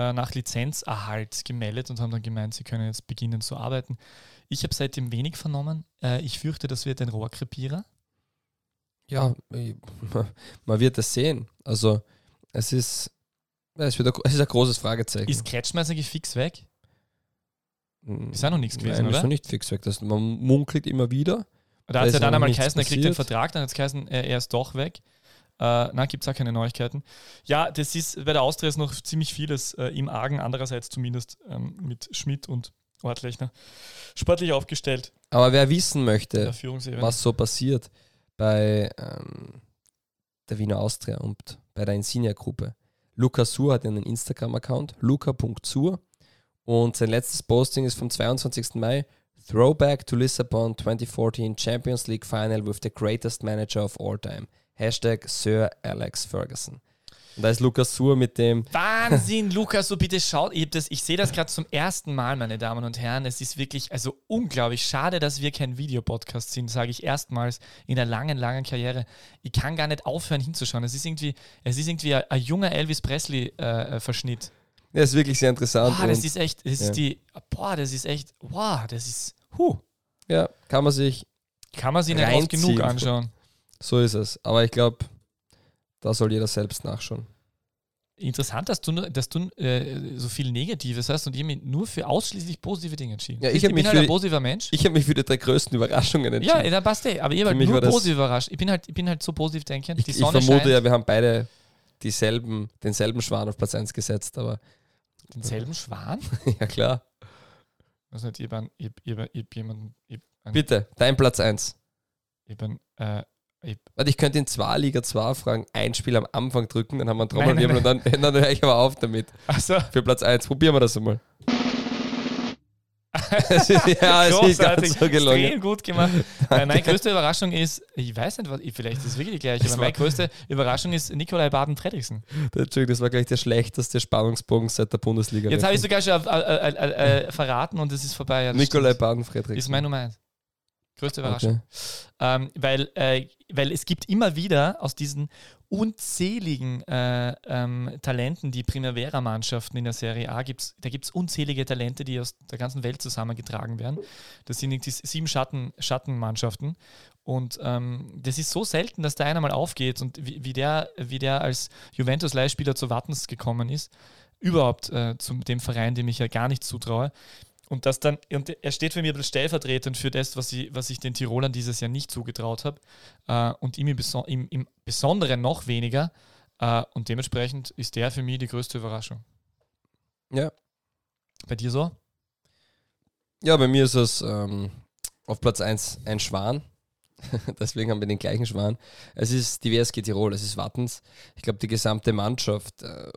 S1: äh, nach Lizenzerhalt gemeldet und haben dann gemeint, sie können jetzt beginnen zu arbeiten. Ich habe seitdem wenig vernommen. Äh, ich fürchte, das wird ein Rohrkrepierer.
S3: Ja, man wird es sehen. Also es ist, es, wird ein, es ist ein großes Fragezeichen.
S1: Ist Kretschmeißer fix weg?
S3: Hm,
S1: Ist auch noch nichts gewesen,
S3: Nein,
S1: oder?
S3: ist noch nicht fix weg. Das, man munkelt immer wieder.
S1: Da hat es
S3: ist
S1: ja dann einmal geheißen, er kriegt den. Vertrag, dann hat es geheißen, er, er ist doch weg. Äh, na, gibt es auch keine Neuigkeiten. Ja, das ist bei der Austria ist noch ziemlich vieles äh, im Argen, andererseits zumindest ähm, mit Schmidt und Ortlechner sportlich aufgestellt.
S3: Aber wer wissen möchte, was so passiert bei ähm, der Wiener Austria und bei der Insignia-Gruppe. Luca Sur hat einen Instagram-Account, luca.sur und sein letztes Posting ist vom 22. Mai. Throwback to Lissabon 2014 Champions League Final with the greatest manager of all time. Hashtag Sir Alex Ferguson. Und da ist Luca Sur mit dem
S1: Wahnsinn, Lukas, so bitte schaut. Ich, das- ich sehe das gerade zum ersten Mal, meine Damen und Herren. Es ist wirklich, also unglaublich schade, dass wir kein Videopodcast sind, sage ich erstmals in der langen, langen Karriere. Ich kann gar nicht aufhören hinzuschauen. Es ist irgendwie, es ist irgendwie ein, ein junger Elvis Presley-Verschnitt.
S3: Ja, ist wirklich sehr interessant.
S1: boah, das ist echt, das
S3: ja.
S1: ist die, boah, das ist echt, wow, das ist, huh,
S3: ja, kann man sich,
S1: kann man sich nicht oft genug anschauen.
S3: So ist es. Aber ich glaube, da soll jeder selbst nachschauen.
S1: Interessant, dass du, dass du äh, so viel Negatives hast und ich mich nur für ausschließlich positive Dinge entschieden.
S3: Ja, ich
S1: ich
S3: mich
S1: bin halt
S3: für-
S1: ein positiver Mensch.
S3: Ich habe mich für die drei größten Überraschungen
S1: Ja,
S3: entschieden.
S1: da passt eh. Aber ich habe
S3: mich
S1: nur positiv überrascht. Ich bin halt, ich bin halt so positiv denkend.
S3: ich,
S1: Die
S3: ich
S1: Sonne
S3: vermute
S1: scheint.
S3: ja, wir haben beide dieselben, denselben Schwan auf Platz 1 gesetzt, aber
S1: Denselben Schwan?
S3: ja klar.
S1: Also nicht, ich hab einen- ich ich ich hab jemanden, ich
S3: Bitte, dein Platz 1.
S1: Ich bin, äh,
S3: Warte, ich könnte in zwei Liga 2 fragen, ein Spiel am Anfang drücken, dann haben wir einen Trommelwirbel und dann, dann höre ich aber auf damit.
S1: also,
S3: Für Platz 1. Probieren wir das einmal. ja, es ist ganz so gelungen.
S1: extrem gut gemacht. Äh, meine größte Überraschung ist, ich weiß nicht, was, vielleicht ist es wirklich die gleiche,
S3: Das
S1: aber meine größte Überraschung ist Nikolai Baden-Fredriksen.
S3: Entschuldigung, das war gleich der schlechteste Spannungsbogen seit der Bundesliga.
S1: Jetzt habe ich sogar schon äh, äh, äh, äh, verraten und es ist vorbei. Ja,
S3: Nikolai. Baden-Friedrich.
S1: ist mein Nummer eins. Größte Überraschung.
S3: Okay.
S1: Ähm, weil, äh, weil es gibt immer wieder aus diesen unzähligen äh, ähm, Talenten, die Primavera-Mannschaften in der Serie A gibt's, da gibt es unzählige Talente, die aus der ganzen Welt zusammengetragen werden. Das sind die sieben Schatten, Schattenmannschaften. Und ähm, das ist so selten, dass der einer mal aufgeht und wie, wie, der, wie der als Juventus-Leihspieler zu Wattens gekommen ist, überhaupt äh, zu dem Verein, dem ich ja gar nicht zutraue. Und das dann, und er steht für mich ein bisschen stellvertretend für das, was ich, was ich den Tirolern dieses Jahr nicht zugetraut habe. Äh, und ihm im, Beso im, im Besonderen noch weniger. Äh, und dementsprechend ist der für mich die größte Überraschung.
S3: Ja.
S1: Bei dir so?
S3: ja, bei mir ist es ähm, auf Platz 1 ein Schwan. Deswegen haben wir den gleichen Schwan. Es ist die WSG Tirol, es ist Wattens. Ich glaube, die gesamte Mannschaft äh,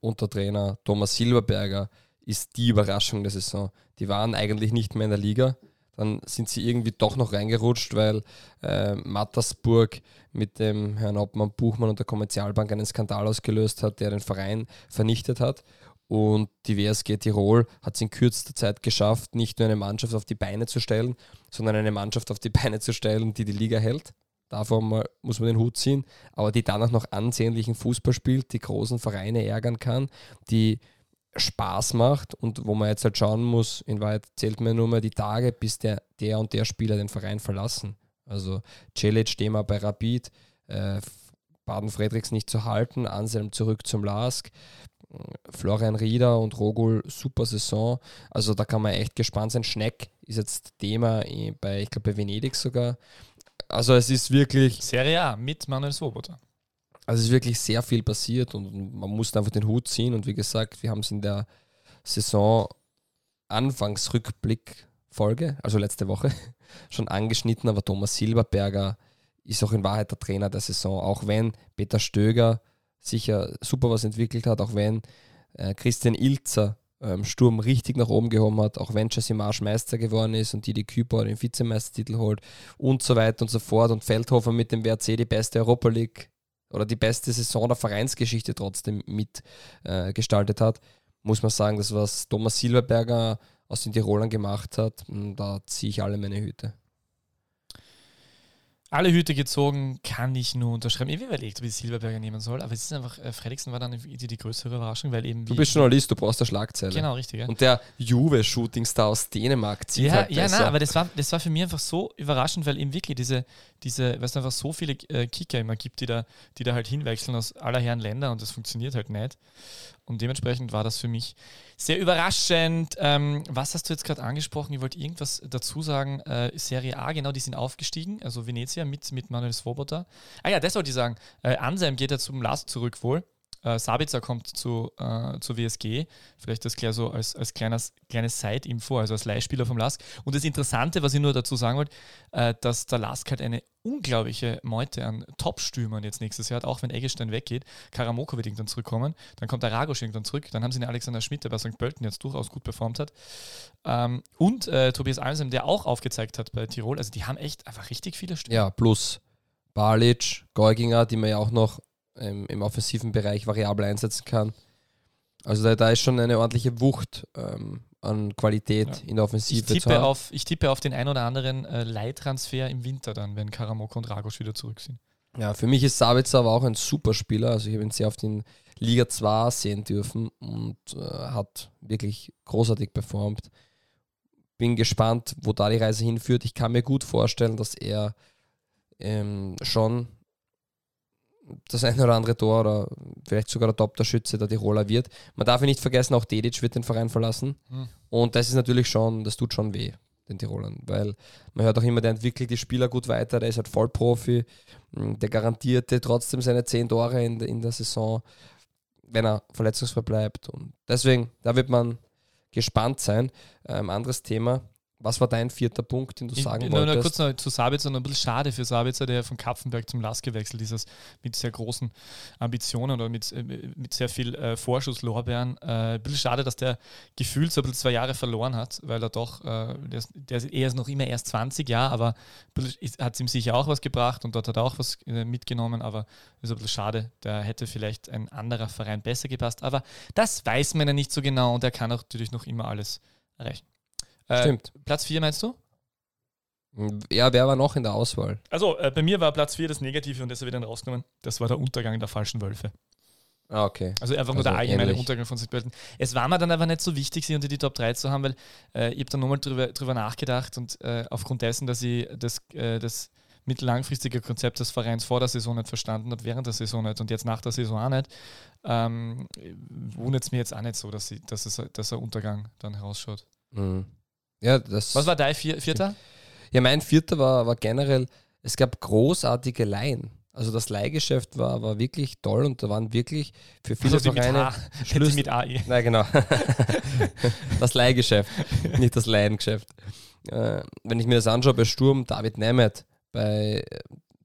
S3: unter Trainer Thomas Silberberger ist die Überraschung der Saison. Die waren eigentlich nicht mehr in der Liga. Dann sind sie irgendwie doch noch reingerutscht, weil äh, Mattersburg mit dem Herrn Obmann Buchmann und der Kommerzialbank einen Skandal ausgelöst hat, der den Verein vernichtet hat. Und die WSG Tirol hat es in kürzester Zeit geschafft, nicht nur eine Mannschaft auf die Beine zu stellen, sondern eine Mannschaft auf die Beine zu stellen, die die Liga hält. Davon muss man den Hut ziehen, aber die dann auch noch ansehnlichen Fußball spielt, die großen Vereine ärgern kann, die Spaß macht und wo man jetzt halt schauen muss, in Wahrheit zählt man nur mal die Tage, bis der, der und der Spieler den Verein verlassen. Also Celic wir bei Rapid, äh, Baden-Fredriks nicht zu halten, Anselm zurück zum Lask, Florian Rieder und Rogul, super Saison. Also da kann man echt gespannt sein. Schneck ist jetzt Thema bei, ich glaube, bei Venedig sogar. Also es ist wirklich,
S1: Serie A mit Manuel Swoboda.
S3: Also es ist wirklich sehr viel passiert und man muss einfach den Hut ziehen. Und wie gesagt, wir haben es in der Saison Anfangsrückblick-Folge, also letzte Woche, schon angeschnitten, aber Thomas Silberberger ist auch in Wahrheit der Trainer der Saison, auch wenn Peter Stöger sicher super was entwickelt hat, auch wenn äh, Christian Ilzer ähm, Sturm richtig nach oben gehoben hat, auch wenn Jesse Marsch Meister geworden ist und Didi Küper den Vizemeistertitel holt und so weiter und so fort und Feldhofer mit dem WRC die beste Europa League oder die beste Saison der Vereinsgeschichte trotzdem mitgestaltet äh, hat, muss man sagen, das was Thomas Silberberger aus den Tirolern gemacht hat, mh, da ziehe ich alle meine Hüte.
S1: Alle Hüte gezogen, kann ich nur unterschreiben. Ich habe überlegt, ob ich Silberberger nehmen soll, aber es ist einfach, äh, Fredriksen war dann die, die größere Überraschung, weil eben
S3: Du bist Journalist, du brauchst eine Schlagzeile.
S1: Genau, richtig. Ja.
S3: Und der Juve-Shootingstar aus Dänemark zieht
S1: Ja,
S3: halt
S1: ja,
S3: besser.
S1: nein, aber das war, das war für mich einfach so überraschend, weil eben wirklich diese, diese, weißt du, einfach so viele äh, Kicker immer gibt, die da, die da halt hinwechseln aus aller Herren Länder und das funktioniert halt nicht. Und dementsprechend war das für mich sehr überraschend. Ähm, was hast du jetzt gerade angesprochen? Ich wollte irgendwas dazu sagen. Äh, Serie A, genau, die sind aufgestiegen, also Venezia mit, mit Manuel Svoboda. Ah ja, das wollte ich sagen. Äh, Anselm geht ja zum Last zurück wohl. Äh, Sabitzer kommt zu, äh, zur WSG. Vielleicht das gleich so als, als kleines, kleines Side-Info, also als Leihspieler vom LASK. Und das Interessante, was ich nur dazu sagen wollte, äh, dass der LASK halt eine unglaubliche Meute an Top-Stürmern jetzt nächstes Jahr hat, auch wenn Eggestein weggeht. Karamoko wird irgendwann zurückkommen. Dann kommt der Ragosch irgendwann zurück. Dann haben sie den Alexander Schmidt, der bei St. Pölten jetzt durchaus gut performt hat. Ähm, und äh, Tobias Almsem, der auch aufgezeigt hat bei Tirol. Also die haben echt einfach richtig viele Stürmer.
S3: Ja, plus Balic, Geuginger, die man ja auch noch ähm, im offensiven Bereich variabel einsetzen kann. Also da, da ist schon eine ordentliche Wucht ähm, an Qualität
S1: Ja.
S3: in der
S1: Ich
S3: Offensive. zu
S1: tippe, auf, ich tippe auf den ein oder anderen äh, Leihtransfer im Winter dann, wenn Karamoko und Ragosch wieder zurück sind.
S3: Ja, für mich ist Sabitzer aber auch ein super Spieler. Also ich habe ihn sehr oft in Liga 2 sehen dürfen und äh, hat wirklich großartig performt. Bin gespannt, wo da die Reise hinführt. Ich kann mir gut vorstellen, dass er ähm, schon das eine oder andere Tor oder vielleicht sogar der Top-Torschütze der Tiroler wird. Man darf ihn nicht vergessen, auch Dedic wird den Verein verlassen.
S1: Hm.
S3: Und das ist natürlich schon, das tut schon weh, den Tirolern, weil man hört auch immer, der entwickelt die Spieler gut weiter, der ist halt Vollprofi, Mm, der garantierte trotzdem seine 10 Tore in, der- in der Saison, wenn er verletzungsfrei bleibt. Und deswegen, da wird man gespannt sein. Ähm, anderes Thema, Was war dein vierter Punkt, den du
S1: Ich-
S3: sagen
S1: nur, nur
S3: wolltest?
S1: kurz noch zu Sabitzer, noch ein bisschen schade für Sabitzer, der von Kapfenberg zum Lask gewechselt ist, mit sehr großen Ambitionen oder mit, äh, mit sehr viel äh, Vorschusslorbeeren. Äh, ein bisschen schade, dass der gefühlt so ein bisschen zwei Jahre verloren hat, weil er doch, äh, der, ist, der ist, er ist noch immer erst 20, ja, aber hat es ihm sicher auch was gebracht und dort hat er auch was äh, mitgenommen, aber ist ein bisschen schade. Da hätte vielleicht ein anderer Verein besser gepasst, aber das weiß man ja nicht so genau und er kann auch natürlich noch immer alles erreichen. Äh,
S3: Stimmt.
S1: Platz 4 meinst du?
S3: Ja, wer war noch in der Auswahl?
S1: Also äh, bei mir war Platz 4 das Negative und deshalb wieder rausgenommen. Das war der Untergang der falschen Wölfe.
S3: Ah, okay.
S1: Also einfach nur
S3: Also
S1: der allgemeine
S3: ähnlich.
S1: Untergang von St. Pölten. Es war mir dann aber nicht so wichtig, sie unter die Top 3 zu haben, weil äh, ich habe dann nochmal drüber, drüber nachgedacht und äh, aufgrund dessen, dass ich das, äh, das mittellangfristige Konzept des Vereins vor der Saison nicht verstanden habe, während der Saison nicht und jetzt nach der Saison auch nicht, ähm, wundert es mir jetzt auch nicht so, dass, sie, dass, es, dass der Untergang dann herausschaut.
S3: Mhm. Ja, das.
S1: Was war dein vier, Vierter?
S3: Ja, mein vierter war, war generell, es gab großartige Laien. Also das Leihgeschäft war, war wirklich toll und da waren wirklich für viele
S1: Also
S3: Vereine Schlüssel-
S1: mit AI.
S3: Nein, genau. das Leihgeschäft, nicht das Leihengeschäft. Äh, wenn ich mir das anschaue, bei Sturm David Nemeth, bei äh,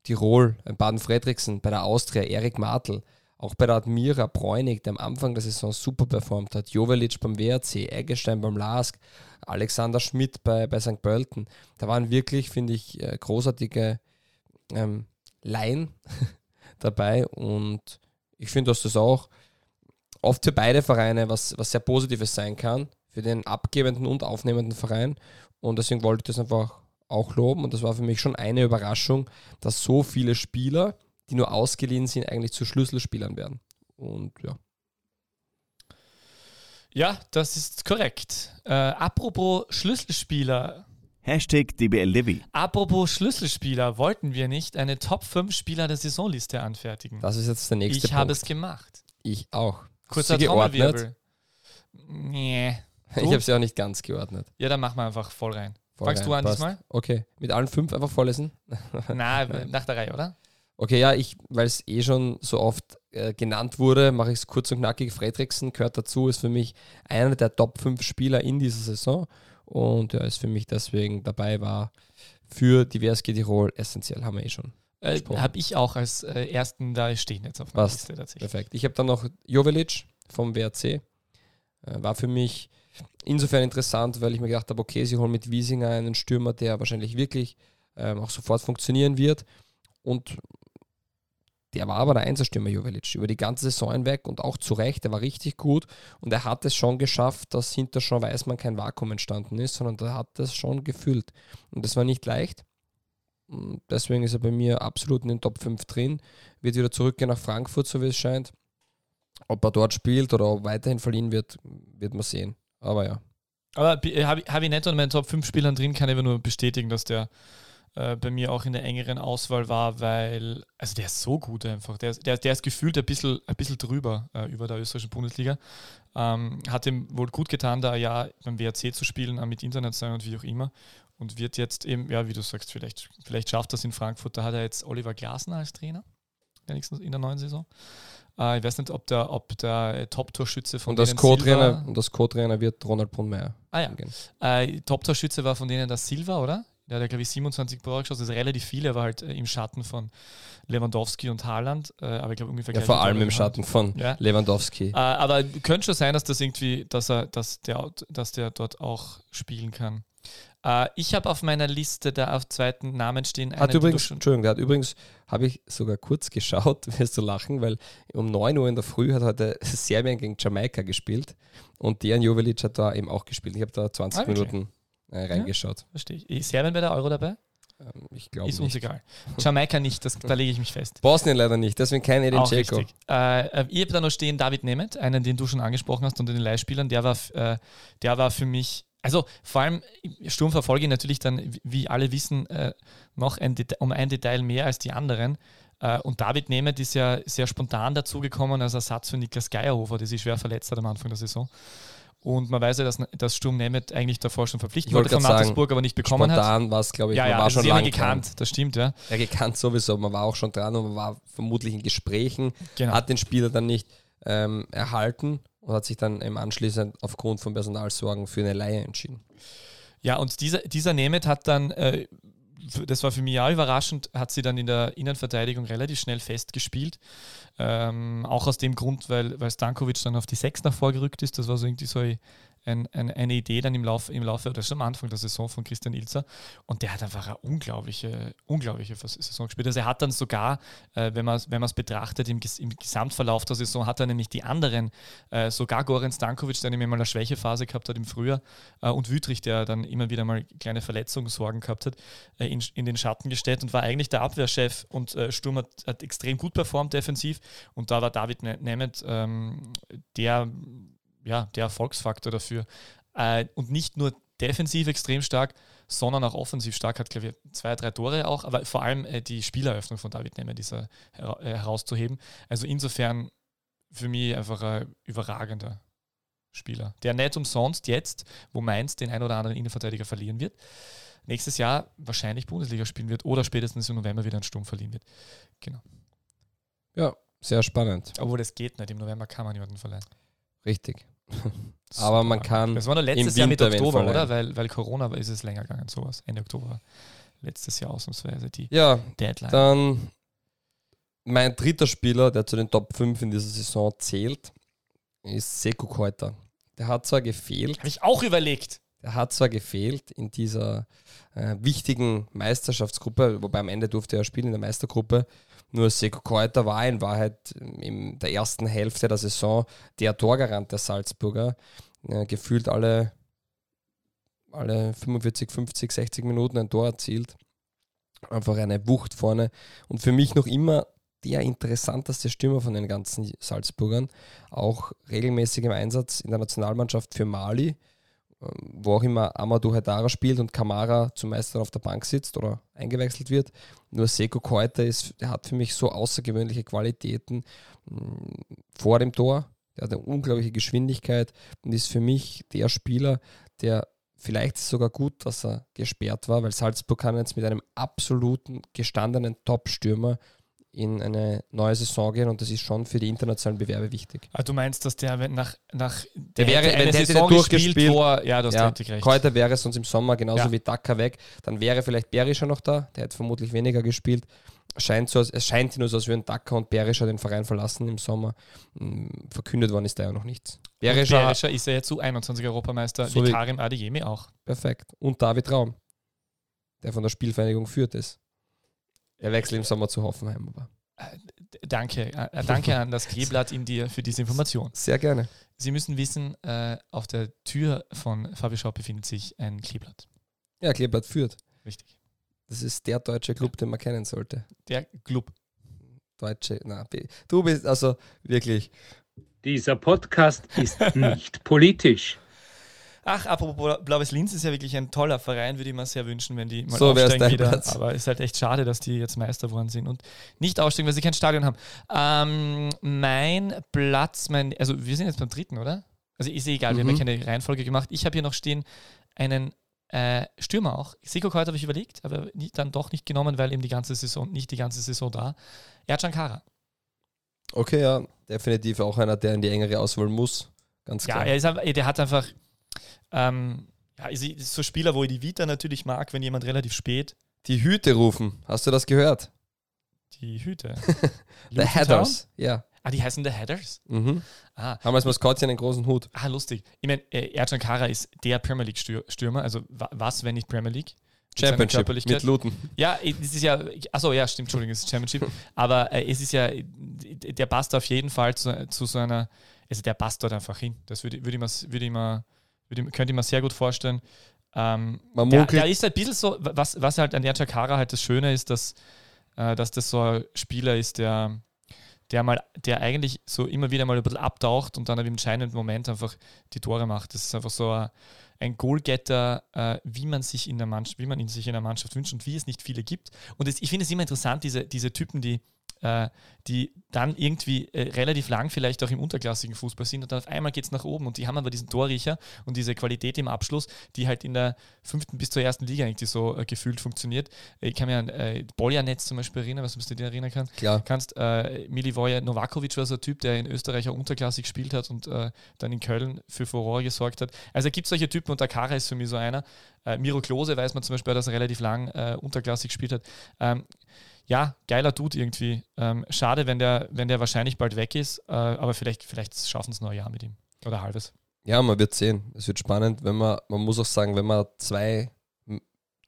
S3: Tirol, Baden-Fredriksen, bei der Austria Erik Martl, auch bei der Admira Bräunig, der am Anfang der Saison super performt hat, Jovelic beim WRC, Eggestein beim LASK, Alexander Schmidt bei, bei St. Pölten. Da waren wirklich, finde ich, äh, großartige ähm, Laien dabei und ich finde, dass das auch oft für beide Vereine was, was sehr Positives sein kann, für den abgebenden und aufnehmenden Verein. Und deswegen wollte ich das einfach auch loben. Und das war für mich schon eine Überraschung, dass so viele Spieler, die nur ausgeliehen sind, eigentlich zu Schlüsselspielern werden. Und ja.
S1: Ja, das ist korrekt. Äh, apropos Schlüsselspieler.
S2: Hashtag DBLDW.
S1: Apropos Schlüsselspieler, wollten wir nicht eine Top 5 Spieler der Saisonliste anfertigen?
S3: Das ist jetzt der nächste
S1: ich habe es gemacht.
S3: ich auch.
S1: Kurzer? Trommelwirbel. Nee.
S3: Ich habe sie auch nicht ganz geordnet.
S1: Ja, dann machen wir einfach voll rein.
S3: Voll
S1: Fangst
S3: rein,
S1: du an
S3: passt.
S1: diesmal?
S3: Okay, mit allen fünf einfach vorlesen.
S1: Na, nach der Reihe, oder?
S3: Okay, ja, ich, weil es eh schon so oft äh, genannt wurde, mache ich es kurz und knackig. Fredriksen gehört dazu, ist für mich einer der Top 5 Spieler in dieser Saison und ja, ist für mich deswegen dabei, war für die WSG Tirol essentiell, haben wir eh schon.
S1: Äh, habe ich auch als äh, ersten da stehen jetzt auf meiner
S3: Was?
S1: Liste tatsächlich.
S3: Perfekt. Ich habe dann noch Jovelic vom WRC. Äh, war für mich insofern interessant, weil ich mir gedacht habe, okay, sie holen mit Wiesinger einen Stürmer, der wahrscheinlich wirklich ähm, auch sofort funktionieren wird. Und der war aber der Einserstürmer Jovelic über die ganze Saison hinweg und auch zu Recht, der war richtig gut und er hat es schon geschafft, dass hinter Sean Weißmann kein Vakuum entstanden ist, sondern er hat das schon gefüllt. Und das war nicht leicht. Deswegen ist er bei mir absolut in den Top 5 drin. Wird wieder zurückgehen nach Frankfurt, so wie es scheint. Ob er dort spielt oder ob weiterhin verliehen wird, wird man sehen. Aber ja.
S1: Aber habe hab ich nicht unter meinen Top 5 Spielern drin, kann ich aber nur bestätigen, dass der äh, bei mir auch in der engeren Auswahl war, weil, also der ist so gut einfach. Der, ist- der, der ist gefühlt ein bisschen, ein bisschen drüber äh, über der österreichischen Bundesliga. Ähm, hat ihm wohl gut getan, da ja beim WRC zu spielen, auch mit international und wie auch immer. Und wird jetzt eben, ja, wie du sagst, vielleicht, vielleicht schafft das in Frankfurt. Da hat er jetzt Oliver Glasner als Trainer in der, nächsten, in der neuen Saison. Äh, ich weiß nicht, ob der, ob der äh, Top-Torschütze von
S3: Und das Co-Trainer und das Co-Trainer wird Ronald Brunmeier.
S1: Ah ja, äh, Top-Torschütze war von denen der Silva, oder? Der hat ja, glaube ich, 27 Tore geschossen. Das ist relativ viel. Er war halt äh, im Schatten von Lewandowski und Haaland. Äh, aber ich glaube ungefähr
S3: Ja, vor allem im. Schatten von
S1: Ja.
S3: Lewandowski.
S1: Äh, aber könnte schon sein, dass das irgendwie, dass er, dass der, dass der dort auch spielen kann. Äh, ich habe auf meiner Liste da auf zweiten Namen stehen.
S3: Hat übrigens, Entschuldigung, der hat übrigens, habe ich sogar kurz geschaut, wirst du lachen, weil um 9 Uhr in der Früh hat heute Serbien gegen Jamaika gespielt und Dejan Jovelic hat da eben auch gespielt. Ich habe da 20
S1: Ah, wirklich?
S3: Minuten äh, reingeschaut.
S1: Verstehe ich. Ist Serbien bei der Euro dabei?
S3: Ähm, ich glaube
S1: Ist uns
S3: nicht.
S1: egal. Jamaika nicht, das, da lege ich mich fest.
S3: Bosnien leider nicht, deswegen kein Edin Dzeko.
S1: Äh, äh, ich habe da noch stehen David Nemeth, einen, den du schon angesprochen hast, unter den Leihspielern. Der war, äh, der war für mich, also vor allem Sturm verfolge ich natürlich dann, wie- wie alle wissen, äh, noch ein Deta um ein Detail mehr als die anderen. Äh, und David Nemeth ist ja sehr spontan dazugekommen als Ersatz für Niklas Geierhofer, der sich schwer verletzt hat am Anfang der Saison. Und man weiß ja, dass, dass Sturm Nemeth eigentlich davor schon verpflichtet wurde von Mattersburg, aber nicht bekommen hat.
S3: Spontan war es, glaube ich,
S1: Ja,
S3: man
S1: ja,
S3: war
S1: das
S3: schon lange
S1: gekannt, das stimmt, ja.
S3: Ja, gekannt sowieso, man war auch schon dran und man war vermutlich in Gesprächen,
S1: Genau.
S3: hat den Spieler dann nicht ähm, erhalten und hat sich dann im anschließend aufgrund von Personalsorgen für eine Leihe entschieden.
S1: Ja, und dieser, dieser Nemeth hat dann, äh, das war für mich auch überraschend, hat sie dann in der Innenverteidigung relativ schnell festgespielt. Ähm, auch aus dem Grund, weil, weil Stankovic dann auf die Sechs nach vorgerückt ist. Das war so irgendwie so ein, ein, eine Idee dann im Laufe, im Laufe, oder schon am Anfang der Saison von Christian Ilzer. Und der hat einfach eine unglaubliche, unglaubliche Saison gespielt. Also er hat dann sogar, äh, wenn man es betrachtet, im, im Gesamtverlauf der Saison hat er nämlich die anderen, äh, sogar Goran Stankovic, der nämlich mal eine Schwächephase gehabt hat im Frühjahr, äh, und Wütrich, der dann immer wieder mal kleine Verletzungssorgen gehabt hat, äh, in, in den Schatten gestellt und war eigentlich der Abwehrchef und äh, Sturm hat, hat, extrem gut performt defensiv. Und da war David ne-, Nemeth ähm, der ja, der Erfolgsfaktor dafür. Äh, und nicht nur defensiv extrem stark, sondern auch offensiv stark. Hat, glaube ich, zwei, drei Tore auch, aber vor allem äh, die Spieleröffnung von David Nemeth dieser her äh, herauszuheben. Also insofern für mich einfach ein überragender Spieler, der nicht umsonst jetzt, wo Mainz den ein oder anderen Innenverteidiger verlieren wird, nächstes Jahr wahrscheinlich Bundesliga spielen wird oder spätestens im November wieder ein Sturm verliehen wird. Genau.
S3: Ja, sehr spannend.
S1: Obwohl das geht nicht, im November kann man jemanden verleihen.
S3: Richtig. Aber man kann.
S1: Das war noch letztes Jahr mit Oktober, oder? Weil, weil Corona ist es länger gegangen, sowas. Ende Oktober. Letztes Jahr ausnahmsweise die
S3: ja, Deadline. Dann mein dritter Spieler, der zu den Top 5 in dieser Saison zählt, ist Seku Keuter. Der hat zwar gefehlt.
S1: Habe ich auch überlegt.
S3: Der hat zwar gefehlt in dieser äh, wichtigen Meisterschaftsgruppe, wobei am Ende durfte er spielen in der Meistergruppe. Nur Seko Keuter war in Wahrheit in der ersten Hälfte der Saison der Torgarant der Salzburger. Gefühlt alle, alle 45, 50, 60 Minuten ein Tor erzielt. Einfach eine Wucht vorne. Und für mich noch immer der interessanteste Stürmer von den ganzen Salzburgern. Auch regelmäßig im Einsatz in der Nationalmannschaft für Mali wo auch immer Amadou Haidara spielt und Kamara zumeist dann auf der Bank sitzt oder eingewechselt wird. Nur Seko Koita ist, der hat für mich so außergewöhnliche Qualitäten mm, vor dem Tor. Der hat eine unglaubliche Geschwindigkeit und ist für mich der Spieler, der vielleicht sogar gut, dass er gesperrt war, weil Salzburg kann jetzt mit einem absoluten gestandenen Top-Stürmer in eine neue Saison gehen und das ist schon für die internationalen Bewerbe wichtig.
S1: Also du meinst, dass der nach, nach
S3: der, der wäre, eine wenn Saison durchgespielt,
S1: vor, ja, das ja,
S3: recht. Heute wäre es sonst im Sommer genauso ja. wie Dakar weg, dann wäre vielleicht Berischer noch da, der hätte vermutlich weniger gespielt. Scheint so, es scheint nur so, als würden Dakar und Berischer den Verein verlassen im Sommer. Hm, verkündet worden ist da ja noch nichts.
S1: Berischer, Berischer ist ja jetzt zu 21 Europameister, so wie Karim Adeyemi auch.
S3: Perfekt. Und David Raum, der von der Spielvereinigung führt ist. Er wechselt im Sommer zu Hoffenheim. Aber.
S1: Äh, danke, äh, danke an das Kleeblatt in dir für diese Information.
S3: Sehr gerne.
S1: Sie müssen wissen, äh, auf der Tür von Fabi Shop befindet sich ein Kleeblatt.
S3: Ja, Kleeblatt führt.
S1: Richtig.
S3: Das ist der deutsche Club, den man kennen sollte.
S1: Der Club.
S3: Deutsche, na, du bist also wirklich.
S4: Dieser Podcast ist nicht politisch.
S1: Ach, apropos Blaues Linz ist ja wirklich ein toller Verein, würde ich mir sehr wünschen, wenn die mal
S3: so aufsteigen wieder.
S1: Platz. Aber es ist halt echt schade, dass die jetzt Meister geworden sind und nicht aussteigen, weil sie kein Stadion haben. Ähm, mein Platz, mein, also wir sind jetzt beim dritten, oder? Also ist eh egal, mhm. wir haben ja mhm. keine Reihenfolge gemacht. Ich habe hier noch stehen einen äh, Stürmer auch. Siko heute habe ich überlegt, aber nie, dann doch nicht genommen, weil eben die ganze Saison, nicht die ganze Saison da. Ercan Kara.
S3: Okay, ja, definitiv auch einer, der in die engere Auswahl muss. Ganz klar.
S1: Ja, er ist der hat einfach ähm, ja, ist so Spieler, wo ich die Vita natürlich mag, wenn jemand relativ spät.
S3: Die Hüte rufen. Hast du das gehört?
S1: Die Hüte.
S3: the Headers, ja.
S1: Ah, die heißen The Headers?
S3: Mhm. Ah. Haben als Maskottchen einen großen Hut.
S1: Ah, lustig. Ich meine, äh, Ercan Kara ist der Premier League-Stürmer. Also, was, wenn nicht Premier League?
S3: Championship mit Luton.
S1: Ja, es ist ja, achso, ja, stimmt, Entschuldigung, es ist Championship. Aber äh, es ist ja, der passt auf jeden Fall zu, zu so einer, also der passt dort einfach hin. Das würde, würde ich, mal, würde ich mal könnte ich mir sehr gut vorstellen. Ähm, der, der, ist halt ein bisschen so, was, was halt an der Chakara halt das Schöne ist, dass, äh, dass das so ein Spieler ist, der, der mal, der eigentlich so immer wieder mal ein bisschen abtaucht und dann im entscheidenden Moment einfach die Tore macht. Das ist einfach so ein, ein Goalgetter, äh, wie man sich in der Mannschaft, wie man ihn sich in der Mannschaft wünscht und wie es nicht viele gibt. Und das, ich finde es immer interessant, diese, diese Typen, die äh, die dann irgendwie äh, relativ lang vielleicht auch im unterklassigen Fußball sind und dann auf einmal geht es nach oben und die haben aber diesen Torriecher und diese Qualität im Abschluss, die halt in der fünften bis zur ersten Liga eigentlich so äh, gefühlt funktioniert. Ich kann mich an äh, Boljanetz zum Beispiel erinnern, was du dich erinnern kannst.
S3: Klar.
S1: kannst äh, Milivoje Novakovic war so ein Typ, der in Österreich auch unterklassig gespielt hat und äh, dann in Köln für Furore gesorgt hat. Also es gibt solche Typen und der Kara ist für mich so einer. Äh, Miro Klose weiß man zum Beispiel, dass er relativ lang äh, unterklassig gespielt hat. Ähm, ja, geiler Dude irgendwie. Ähm, schade, wenn der, wenn der wahrscheinlich bald weg ist, äh, aber vielleicht, vielleicht schaffen es noch ein Jahr mit ihm. Oder halbes.
S3: Ja, man wird sehen. Es wird spannend, wenn man, man muss auch sagen, wenn man zwei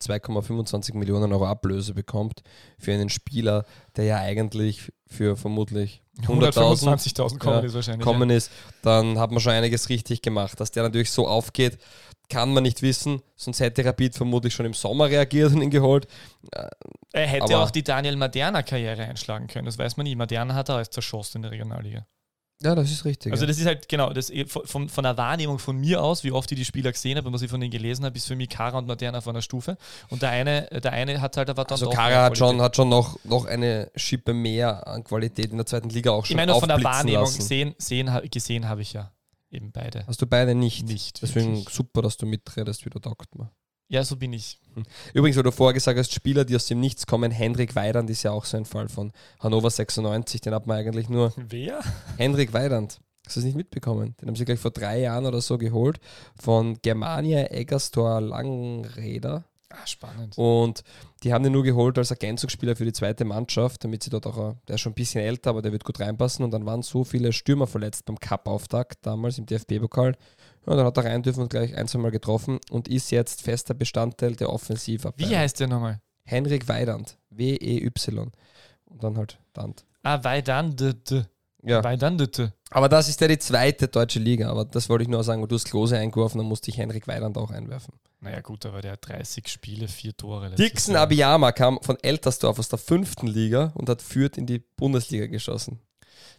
S3: 2,25 Millionen Euro Ablöse bekommt für einen Spieler, der ja eigentlich für vermutlich 125.000
S1: kommen
S3: ja,
S1: ist wahrscheinlich.
S3: kommen ist, dann hat man schon einiges richtig gemacht. Dass der natürlich so aufgeht, kann man nicht wissen, sonst hätte Rapid vermutlich schon im Sommer reagiert und ihn geholt.
S1: Er hätte Aber auch die Daniel Maderna-Karriere einschlagen können, das weiß man nie. Maderna hat er alles zerschossen in der Regionalliga.
S3: Ja, das ist richtig.
S1: Also das ist halt, genau, das von, von der Wahrnehmung von mir aus, wie oft ich die Spieler gesehen habe und was ich von denen gelesen habe, ist für mich Kara und Moderna auf einer Stufe. Und der eine, der eine hat halt aber dann
S3: Also Kara hat schon, hat schon noch, noch eine Schippe mehr an Qualität in der zweiten Liga auch schon
S1: Ich meine, von der Wahrnehmung
S3: lassen.
S1: sehen, sehen, gesehen habe ich ja eben beide.
S3: Hast du beide nicht?
S1: Nicht.
S3: Deswegen
S1: wirklich.
S3: super, dass du mitredest, wieder taugt man.
S1: Ja, so bin ich.
S3: Übrigens, weil du vorher gesagt hast, Spieler, die aus dem Nichts kommen, Hendrik Weidand ist ja auch so ein Fall von Hannover 96, den hat man eigentlich nur.
S1: Wer?
S3: Hendrik Weidand. Hast du das nicht mitbekommen? Den haben sie gleich vor drei Jahren oder so geholt von Germania Eggerstor Langräder.
S1: Ah, spannend.
S3: Und die haben den nur geholt als Ergänzungsspieler für die zweite Mannschaft, damit sie dort auch, der ist schon ein bisschen älter, aber der wird gut reinpassen. Und dann waren so viele Stürmer verletzt beim Cup-Auftakt damals im DFB-Pokal. Ja, dann hat er rein dürfen und gleich ein, zwei Mal getroffen und ist jetzt fester Bestandteil der Offensivabteilung.
S1: Wie heißt der nochmal?
S3: Henrik Weidand. W-E-Y. Und dann halt Dant.
S1: Ah, Weidandete.
S3: Ja.
S1: Weidandete.
S3: Aber das ist ja die zweite deutsche Liga. Aber das wollte ich nur sagen, du hast Klose eingeworfen, dann musste ich Henrik Weidand auch einwerfen.
S1: Naja, gut, aber der hat 30 Spiele, vier Tore.
S3: Dixon. Abiyama kam von Eltersdorf aus der fünften Liga und hat Fürth in die Bundesliga geschossen.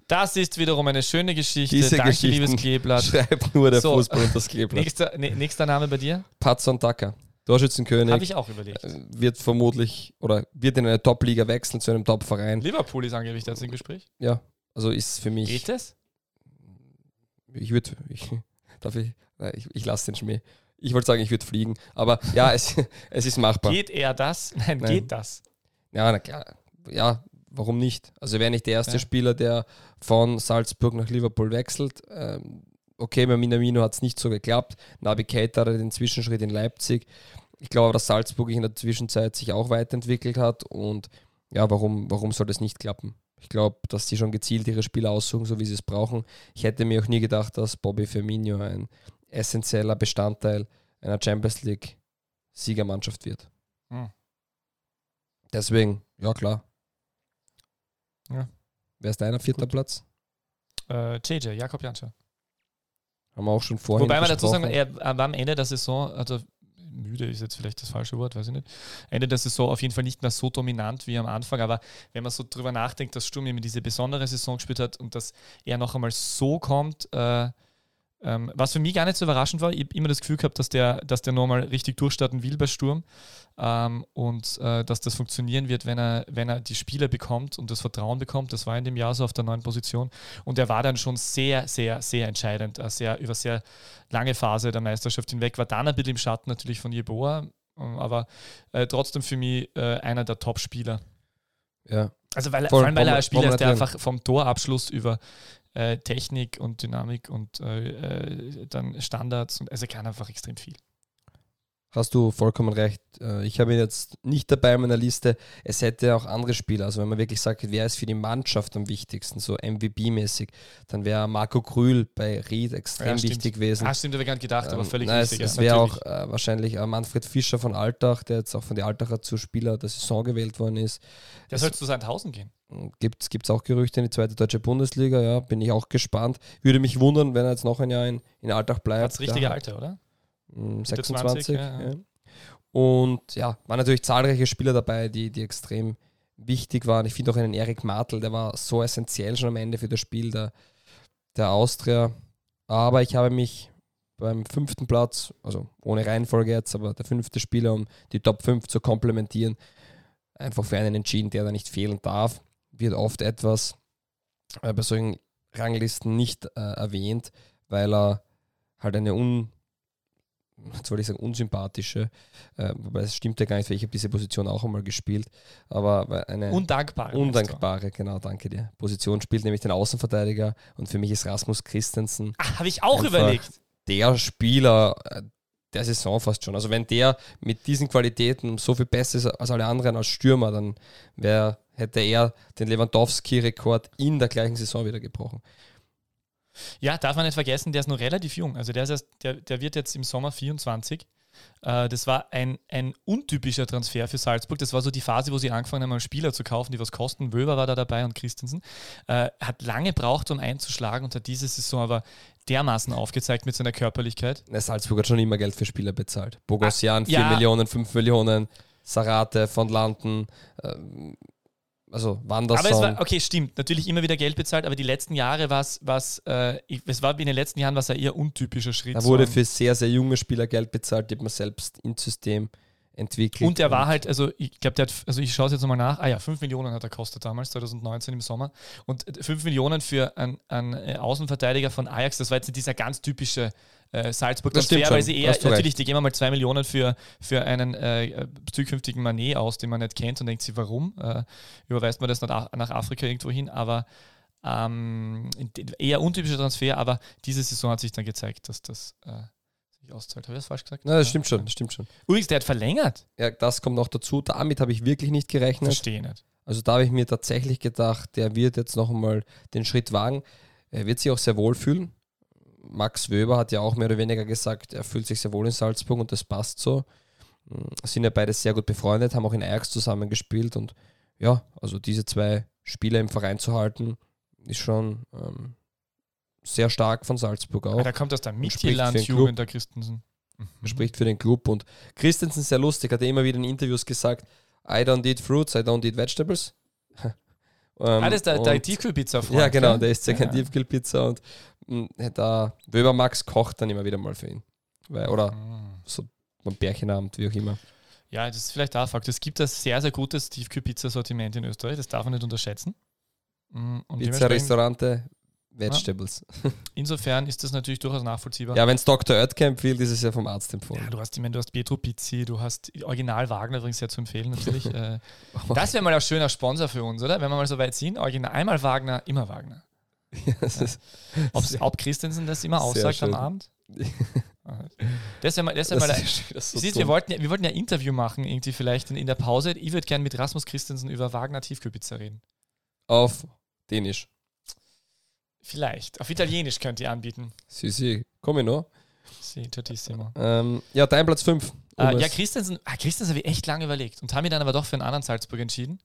S1: Das ist wiederum eine schöne Geschichte.
S3: Diese
S1: Danke, liebes Kleeblatt.
S3: Schreibt nur der
S1: So.
S3: Fußball und das Kleeblatt.
S1: Nächster, ne, nächster Name bei dir?
S3: Patson Dacker, Torschützenkönig,
S1: Habe ich auch überlegt.
S3: äh, wird vermutlich oder wird in eine Top-Liga wechseln zu einem Top-Verein.
S1: Liverpool ist angeblich das im Gespräch.
S3: Ja, also ist für mich.
S1: Geht es?
S3: Ich würde, ich, darf ich, nein, ich, ich lasse den Schmäh. Ich wollte sagen, ich würde fliegen, aber ja, es, es ist machbar.
S1: Geht er das? Nein,
S3: Nein.
S1: geht das?
S3: Ja, na klar. Ja, warum nicht? Also wäre nicht der erste
S1: Ja.
S3: Spieler, der von Salzburg nach Liverpool wechselt. Ähm, okay, bei Minamino hat es nicht so geklappt. Nabi Keita hatte den Zwischenschritt in Leipzig. Ich glaube, dass Salzburg in der Zwischenzeit sich auch weiterentwickelt hat und ja, warum, warum soll das nicht klappen? Ich glaube, dass die schon gezielt ihre Spieler aussuchen, so wie sie es brauchen. Ich hätte mir auch nie gedacht, dass Bobby Firmino ein essentieller Bestandteil einer Champions League Siegermannschaft wird.
S1: Hm.
S3: Deswegen, ja klar.
S1: Ja.
S3: Wer ist deiner vierter
S1: Gut.
S3: Platz?
S1: Äh, JJ, Jakob Janscher.
S3: Haben wir auch schon vorhin
S1: Wobei man dazu sagen, er war am Ende der Saison, also müde ist jetzt vielleicht das falsche Wort, weiß ich nicht. Ende der Saison auf jeden Fall nicht mehr so dominant wie am Anfang, aber wenn man so drüber nachdenkt, dass Sturm immer diese besondere Saison gespielt hat und dass er noch einmal so kommt, äh, ähm, was für mich gar nicht so überraschend war, ich habe immer das Gefühl gehabt, dass der, dass der nochmal richtig durchstarten will bei Sturm ähm, und äh, dass das funktionieren wird, wenn er, wenn er die Spieler bekommt und das Vertrauen bekommt. Das war in dem Jahr so auf der neuen Position und er war dann schon sehr, sehr, sehr entscheidend, äh, sehr, über sehr lange Phase der Meisterschaft hinweg, war dann ein bisschen im Schatten natürlich von Jeboa, ähm, aber äh, trotzdem für mich äh, einer der Top-Spieler.
S3: Ja.
S1: Also weil, vor allem, weil er ein Spieler ist, der einfach vom Torabschluss über äh, Technik und Dynamik und äh, äh, dann Standards und also er kann einfach extrem viel.
S3: Hast du vollkommen recht. Äh, Ich habe ihn jetzt nicht dabei in meiner Liste. Es hätte auch andere Spieler. Also wenn man wirklich sagt, wer ist für die Mannschaft am wichtigsten, so MVP-mäßig, dann wäre Marco Krühl bei Ried extrem
S1: Ja,
S3: wichtig gewesen.
S1: Stimmt, habe ich gar nicht gedacht, aber
S3: Ähm,
S1: völlig
S3: nein, es,
S1: richtig.
S3: es
S1: ja,
S3: wäre auch äh, wahrscheinlich äh, Manfred Fischer von Altach, der jetzt auch von der Altacher zu Spieler der Saison gewählt worden ist.
S1: Der soll zu Sandhausen gehen.
S3: Gibt es auch Gerüchte in die zweite deutsche Bundesliga, ja, bin ich auch gespannt. Würde mich wundern, wenn er jetzt noch ein Jahr in, in Altach bleibt.
S1: Hat das richtige Alter, oder?
S3: Mm,
S1: Mitte
S3: 26.
S1: 20, ja, ja.
S3: ja. Und ja, waren natürlich zahlreiche Spieler dabei, die, die extrem wichtig waren. Ich finde auch einen Erik Martel, der war so essentiell schon am Ende für das Spiel der, der Austria. Aber ich habe mich beim fünften Platz, also ohne Reihenfolge jetzt, aber der fünfte Spieler, um die Top 5 zu komplementieren, einfach für einen entschieden, der da nicht fehlen darf. wird oft etwas äh, bei solchen Ranglisten nicht äh, erwähnt, weil er halt eine un, jetzt wollte ich sagen, unsympathische, äh, wobei es stimmt ja gar nicht, weil ich habe diese Position auch einmal gespielt, aber eine
S1: Undankbar.
S3: undankbare, genau, danke dir, Position spielt, nämlich den Außenverteidiger und für mich ist Rasmus Christensen
S1: Ah, Habe ich auch überlegt.
S3: der Spieler äh, der Saison fast schon. Also wenn der mit diesen Qualitäten so viel besser ist als alle anderen als Stürmer, dann wär, hätte er den Lewandowski-Rekord in der gleichen Saison wieder gebrochen.
S1: Ja, darf man nicht vergessen, der ist noch relativ jung. Also der, ist erst, der, der wird jetzt im Sommer 24. Äh, das war ein, ein untypischer Transfer für Salzburg. Das war so die Phase, wo sie angefangen haben, einen Spieler zu kaufen, die was kosten. Wöber war da dabei und Christensen. Äh, hat lange braucht, um einzuschlagen und hat diese Saison aber dermaßen aufgezeigt mit seiner Körperlichkeit.
S3: Der Salzburg hat schon immer Geld für Spieler bezahlt. Bogosian 4
S1: ja.
S3: Millionen, 5 Millionen, Sarate von Landen, ähm, also Wanderson.
S1: Aber es war, okay, stimmt, natürlich immer wieder Geld bezahlt, aber die letzten Jahre war es, was, äh, es war in den letzten Jahren was ein eher untypischer Schritt.
S3: da wurde für sehr, sehr junge Spieler Geld bezahlt, die hat man selbst ins System entwickelt.
S1: Und er war halt, also ich glaube, der hat, also ich schaue es jetzt nochmal nach, ah ja, 5 Millionen hat er kostet damals, 2019 im Sommer. Und 5 Millionen für einen, einen äh, Außenverteidiger von Ajax, das war jetzt nicht dieser ganz typische äh, Salzburg-Transfer, weil sie eher, natürlich, die geben mal 2 Millionen für, für einen äh, zukünftigen Manet aus, den man nicht kennt und denkt sich, warum? Äh, überweist man das nach, nach Afrika irgendwo hin, aber ähm, eher untypischer Transfer, aber diese Saison hat sich dann gezeigt, dass das sich auszahlt. Habe ich das falsch gesagt?
S3: Na, das
S1: Ja.
S3: stimmt schon, das stimmt schon.
S1: Übrigens, der hat verlängert.
S3: Ja, das kommt noch dazu. Damit habe ich wirklich nicht gerechnet.
S1: Verstehe nicht.
S3: Also da habe ich mir tatsächlich gedacht, der wird jetzt noch einmal den Schritt wagen. Er wird sich auch sehr wohl fühlen. Max Wöber hat ja auch mehr oder weniger gesagt, er fühlt sich sehr wohl in Salzburg und das passt so. Mm, Sind ja beide sehr gut befreundet, haben auch in Ajax zusammen gespielt und ja, also diese zwei Spieler im Verein zu halten, ist schon ähm, sehr stark von Salzburg auch.
S1: Da kommt aus der. Mittellandjugend der Christensen. Mhm.
S3: spricht für den Club. Und Christensen sehr lustig, hat er immer wieder in Interviews gesagt, I don't eat fruits, I don't eat vegetables. Ähm,
S1: Ah, das ist der, der Tiefkühlpizza
S3: Ja, genau, der sehr
S1: ja.
S3: gerne Tiefkühlpizza und mh, da Wöber Max kocht dann immer wieder mal für ihn. Weil, oder
S1: Mhm.
S3: so beim Bärchenabend, wie auch immer.
S1: Ja, das ist vielleicht auch Fakt. Es gibt ein sehr, sehr gutes Tiefkühlpizza-Sortiment in Österreich, das darf man nicht unterschätzen. Mhm,
S3: Vegetables.
S1: insofern ist das natürlich durchaus nachvollziehbar.
S3: Ja, wenn es Dr. Oetker empfiehlt, ist es ja vom Arzt empfohlen.
S1: Ja, du hast, ich meine, du hast Pietro Pizzi, du hast Original Wagner übrigens sehr zu empfehlen natürlich. Äh, das wäre mal ein schöner Sponsor für uns, oder? Wenn wir mal so weit sind. Original, einmal Wagner, immer Wagner.
S3: das ist,
S1: Ob's, ob Christensen das immer aussagt am. Abend? Das mal, das
S3: das
S1: mal
S3: ist, das so
S1: Siehst, wir, wollten ja, wir wollten ja ein Interview machen, irgendwie vielleicht in, in der Pause. Ich würde gerne mit Rasmus Christensen über Wagner Tiefkühlpizza reden.
S3: Auf Dänisch.
S1: Vielleicht. Auf Italienisch könnt ihr anbieten.
S3: Sie, sie, komm ich noch.
S1: Sì, certissimo.
S3: Ähm, ja, dein Platz 5.
S1: Äh, ja, Christensen, ah, Christensen habe ich echt lange überlegt und habe mich dann aber doch für einen anderen Salzburger entschieden.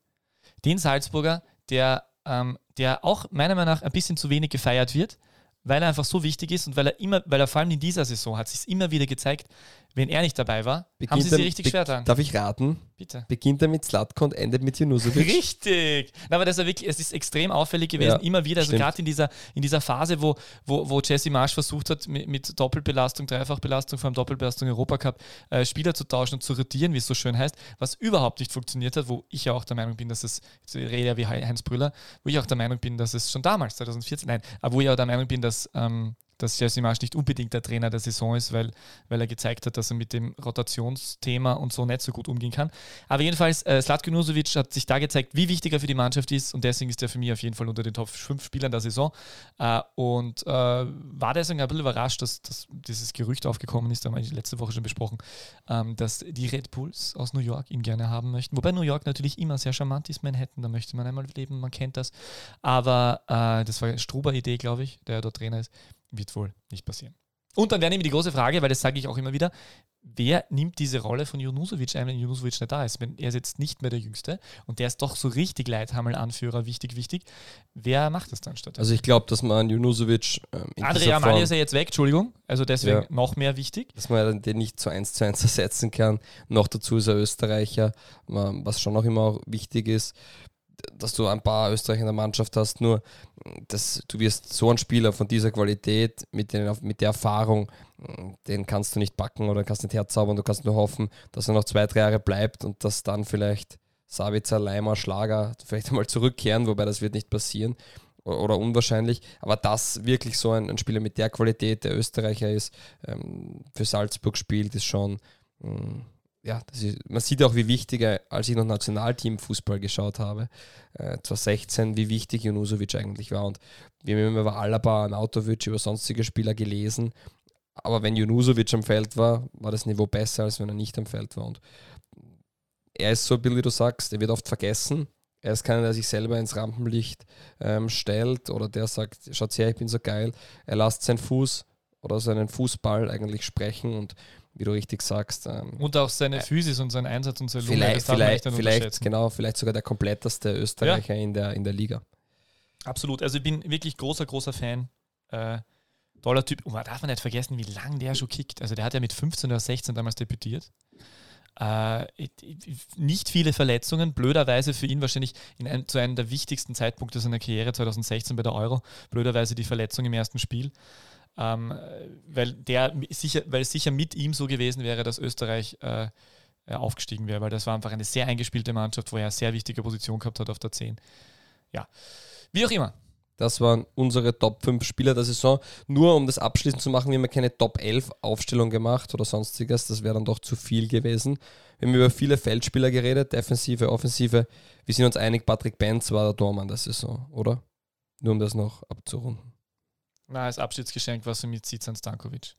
S1: Den Salzburger, der, ähm, der auch meiner Meinung nach ein bisschen zu wenig gefeiert wird, weil er einfach so wichtig ist und weil er immer, weil er vor allem in dieser Saison hat sich immer wieder gezeigt, wenn er nicht dabei war, haben sie sich richtig schwer getan.
S3: Darf ich raten?
S1: Bitte.
S3: Beginnt er mit Zlatko und endet mit Junusovic?
S1: Richtig. Na, aber das ist wirklich, es ist extrem auffällig gewesen,
S3: Ja,
S1: immer wieder. Also gerade in dieser, in dieser Phase, wo, wo, wo Jesse Marsch versucht hat, mit, mit Doppelbelastung, Dreifachbelastung, vor allem Doppelbelastung Europacup, äh, Spieler zu tauschen und zu rotieren, wie es so schön heißt, was überhaupt nicht funktioniert hat, wo ich ja auch der Meinung bin, dass es, ich rede ja wie Heinz Brüller, wo ich auch der Meinung bin, dass es schon damals, 2014, nein, aber wo ich auch der Meinung bin, dass, ähm, dass Jesse Marsch nicht unbedingt der Trainer der Saison ist, weil, weil er gezeigt hat, dass er mit dem Rotationsthema und so nicht so gut umgehen kann. Aber jedenfalls, äh, Slatko hat sich da gezeigt, wie wichtig er für die Mannschaft ist und deswegen ist er für mich auf jeden Fall unter den Top 5 Spielern der Saison. Äh, und äh, war deswegen ein bisschen überrascht, dass, dass dieses Gerücht aufgekommen ist, da haben wir letzte Woche schon besprochen, ähm, dass die Red Bulls aus New York ihn gerne haben möchten. Wobei New York natürlich immer sehr charmant ist, Manhattan, da möchte man einmal leben, man kennt das. Aber äh, das war Struber-Idee, glaube ich, der dort Trainer ist. Wird wohl nicht passieren. Und dann wäre nämlich die große Frage, weil das sage ich auch immer wieder, wer nimmt diese Rolle von Junusovic ein, wenn Junusovic nicht da ist? Wenn er ist jetzt nicht mehr der Jüngste und der ist doch so richtig Leithammel-Anführer, wichtig, wichtig. Wer macht das dann statt?
S3: Also ich glaube, dass man Junusovic ähm, in
S1: Amalia
S3: Form,
S1: ist ja jetzt weg, Entschuldigung. Also deswegen
S3: Ja.
S1: noch mehr wichtig.
S3: dass man den nicht zu 1 zu 1 ersetzen kann. Noch dazu ist er Österreicher, ähm, was schon auch immer auch wichtig ist, dass du ein paar Österreicher in der Mannschaft hast, nur dass du wirst so ein Spieler von dieser Qualität, mit, den, mit der Erfahrung, den kannst du nicht backen oder kannst nicht herzaubern, du kannst nur hoffen, dass er noch zwei, drei Jahre bleibt und dass dann vielleicht Sabitzer, Leimer, Schlager vielleicht einmal zurückkehren, wobei das wird nicht passieren oder unwahrscheinlich. Aber dass wirklich so ein, ein Spieler mit der Qualität, der Österreicher ist, ähm, für Salzburg spielt, ist schon, mh, ja, das ist, man sieht auch, wie wichtig er, als ich noch Nationalteam-Fußball geschaut habe, äh, 2016, wie wichtig Junusovic eigentlich war. Und wir haben immer über Alaba, Nautovic, über sonstige Spieler gelesen. Aber wenn Junusovic am Feld war, war das Niveau besser, als wenn er nicht am Feld war. Und er ist so, Bill, wie du sagst, er wird oft vergessen. Er ist keiner, der sich selber ins Rampenlicht ähm, stellt oder der sagt, schaut her, ich bin so geil. Er lässt seinen Fuß oder seinen Fußball eigentlich sprechen und wie du richtig sagst, ähm,
S1: Und auch seine Physis und sein Einsatz und seine Lunge,
S3: vielleicht,
S1: das darf man
S3: vielleicht,
S1: nicht
S3: vielleicht, genau, vielleicht sogar der kompletteste Österreicher in, der, in der Liga.
S1: Absolut. Also ich bin wirklich großer, großer Fan. Äh, toller Typ. Und man darf man nicht vergessen, wie lange der schon kickt. Also der hat ja mit 15 oder 16 damals debütiert. Äh, ich- ich- nicht viele Verletzungen, blöderweise für ihn wahrscheinlich in einem, zu einem der wichtigsten Zeitpunkte seiner Karriere 2016 bei der Euro, blöderweise die Verletzung im ersten Spiel. Ähm, weil der sicher, weil es sicher mit ihm so gewesen wäre, dass Österreich äh, äh, aufgestiegen wäre, weil das war einfach eine sehr eingespielte Mannschaft, wo er eine sehr wichtige Position gehabt hat auf der 10. Ja. Wie auch immer.
S3: Das waren unsere Top 5 Spieler der Saison. Nur um das abschließend zu machen, wir haben keine Top 11 Aufstellung gemacht oder sonstiges. Das wäre dann doch zu viel gewesen. Wir haben über viele Feldspieler geredet, Defensive, Offensive. Wir sind uns einig, Patrick Benz war der Tormann der Saison, oder? Nur um das noch abzurunden.
S1: Na, als Abschiedsgeschenk war für mich Zizan Stankovic.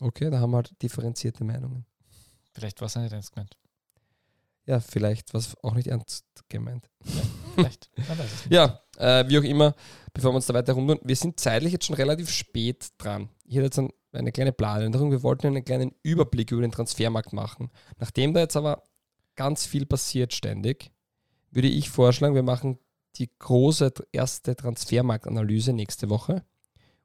S3: Okay, da haben wir halt differenzierte Meinungen.
S1: Vielleicht war es nicht ernst gemeint.
S3: Ja, vielleicht war es auch nicht ernst gemeint.
S1: Vielleicht. Es nicht.
S3: Ja, äh, wie auch immer, bevor wir uns da weiter rumtun, wir sind zeitlich jetzt schon relativ spät dran. Hier jetzt ein, eine kleine Planänderung. Wir wollten einen kleinen Überblick über den Transfermarkt machen. Nachdem da jetzt aber ganz viel passiert ständig, würde ich vorschlagen, wir machen die große erste Transfermarktanalyse nächste Woche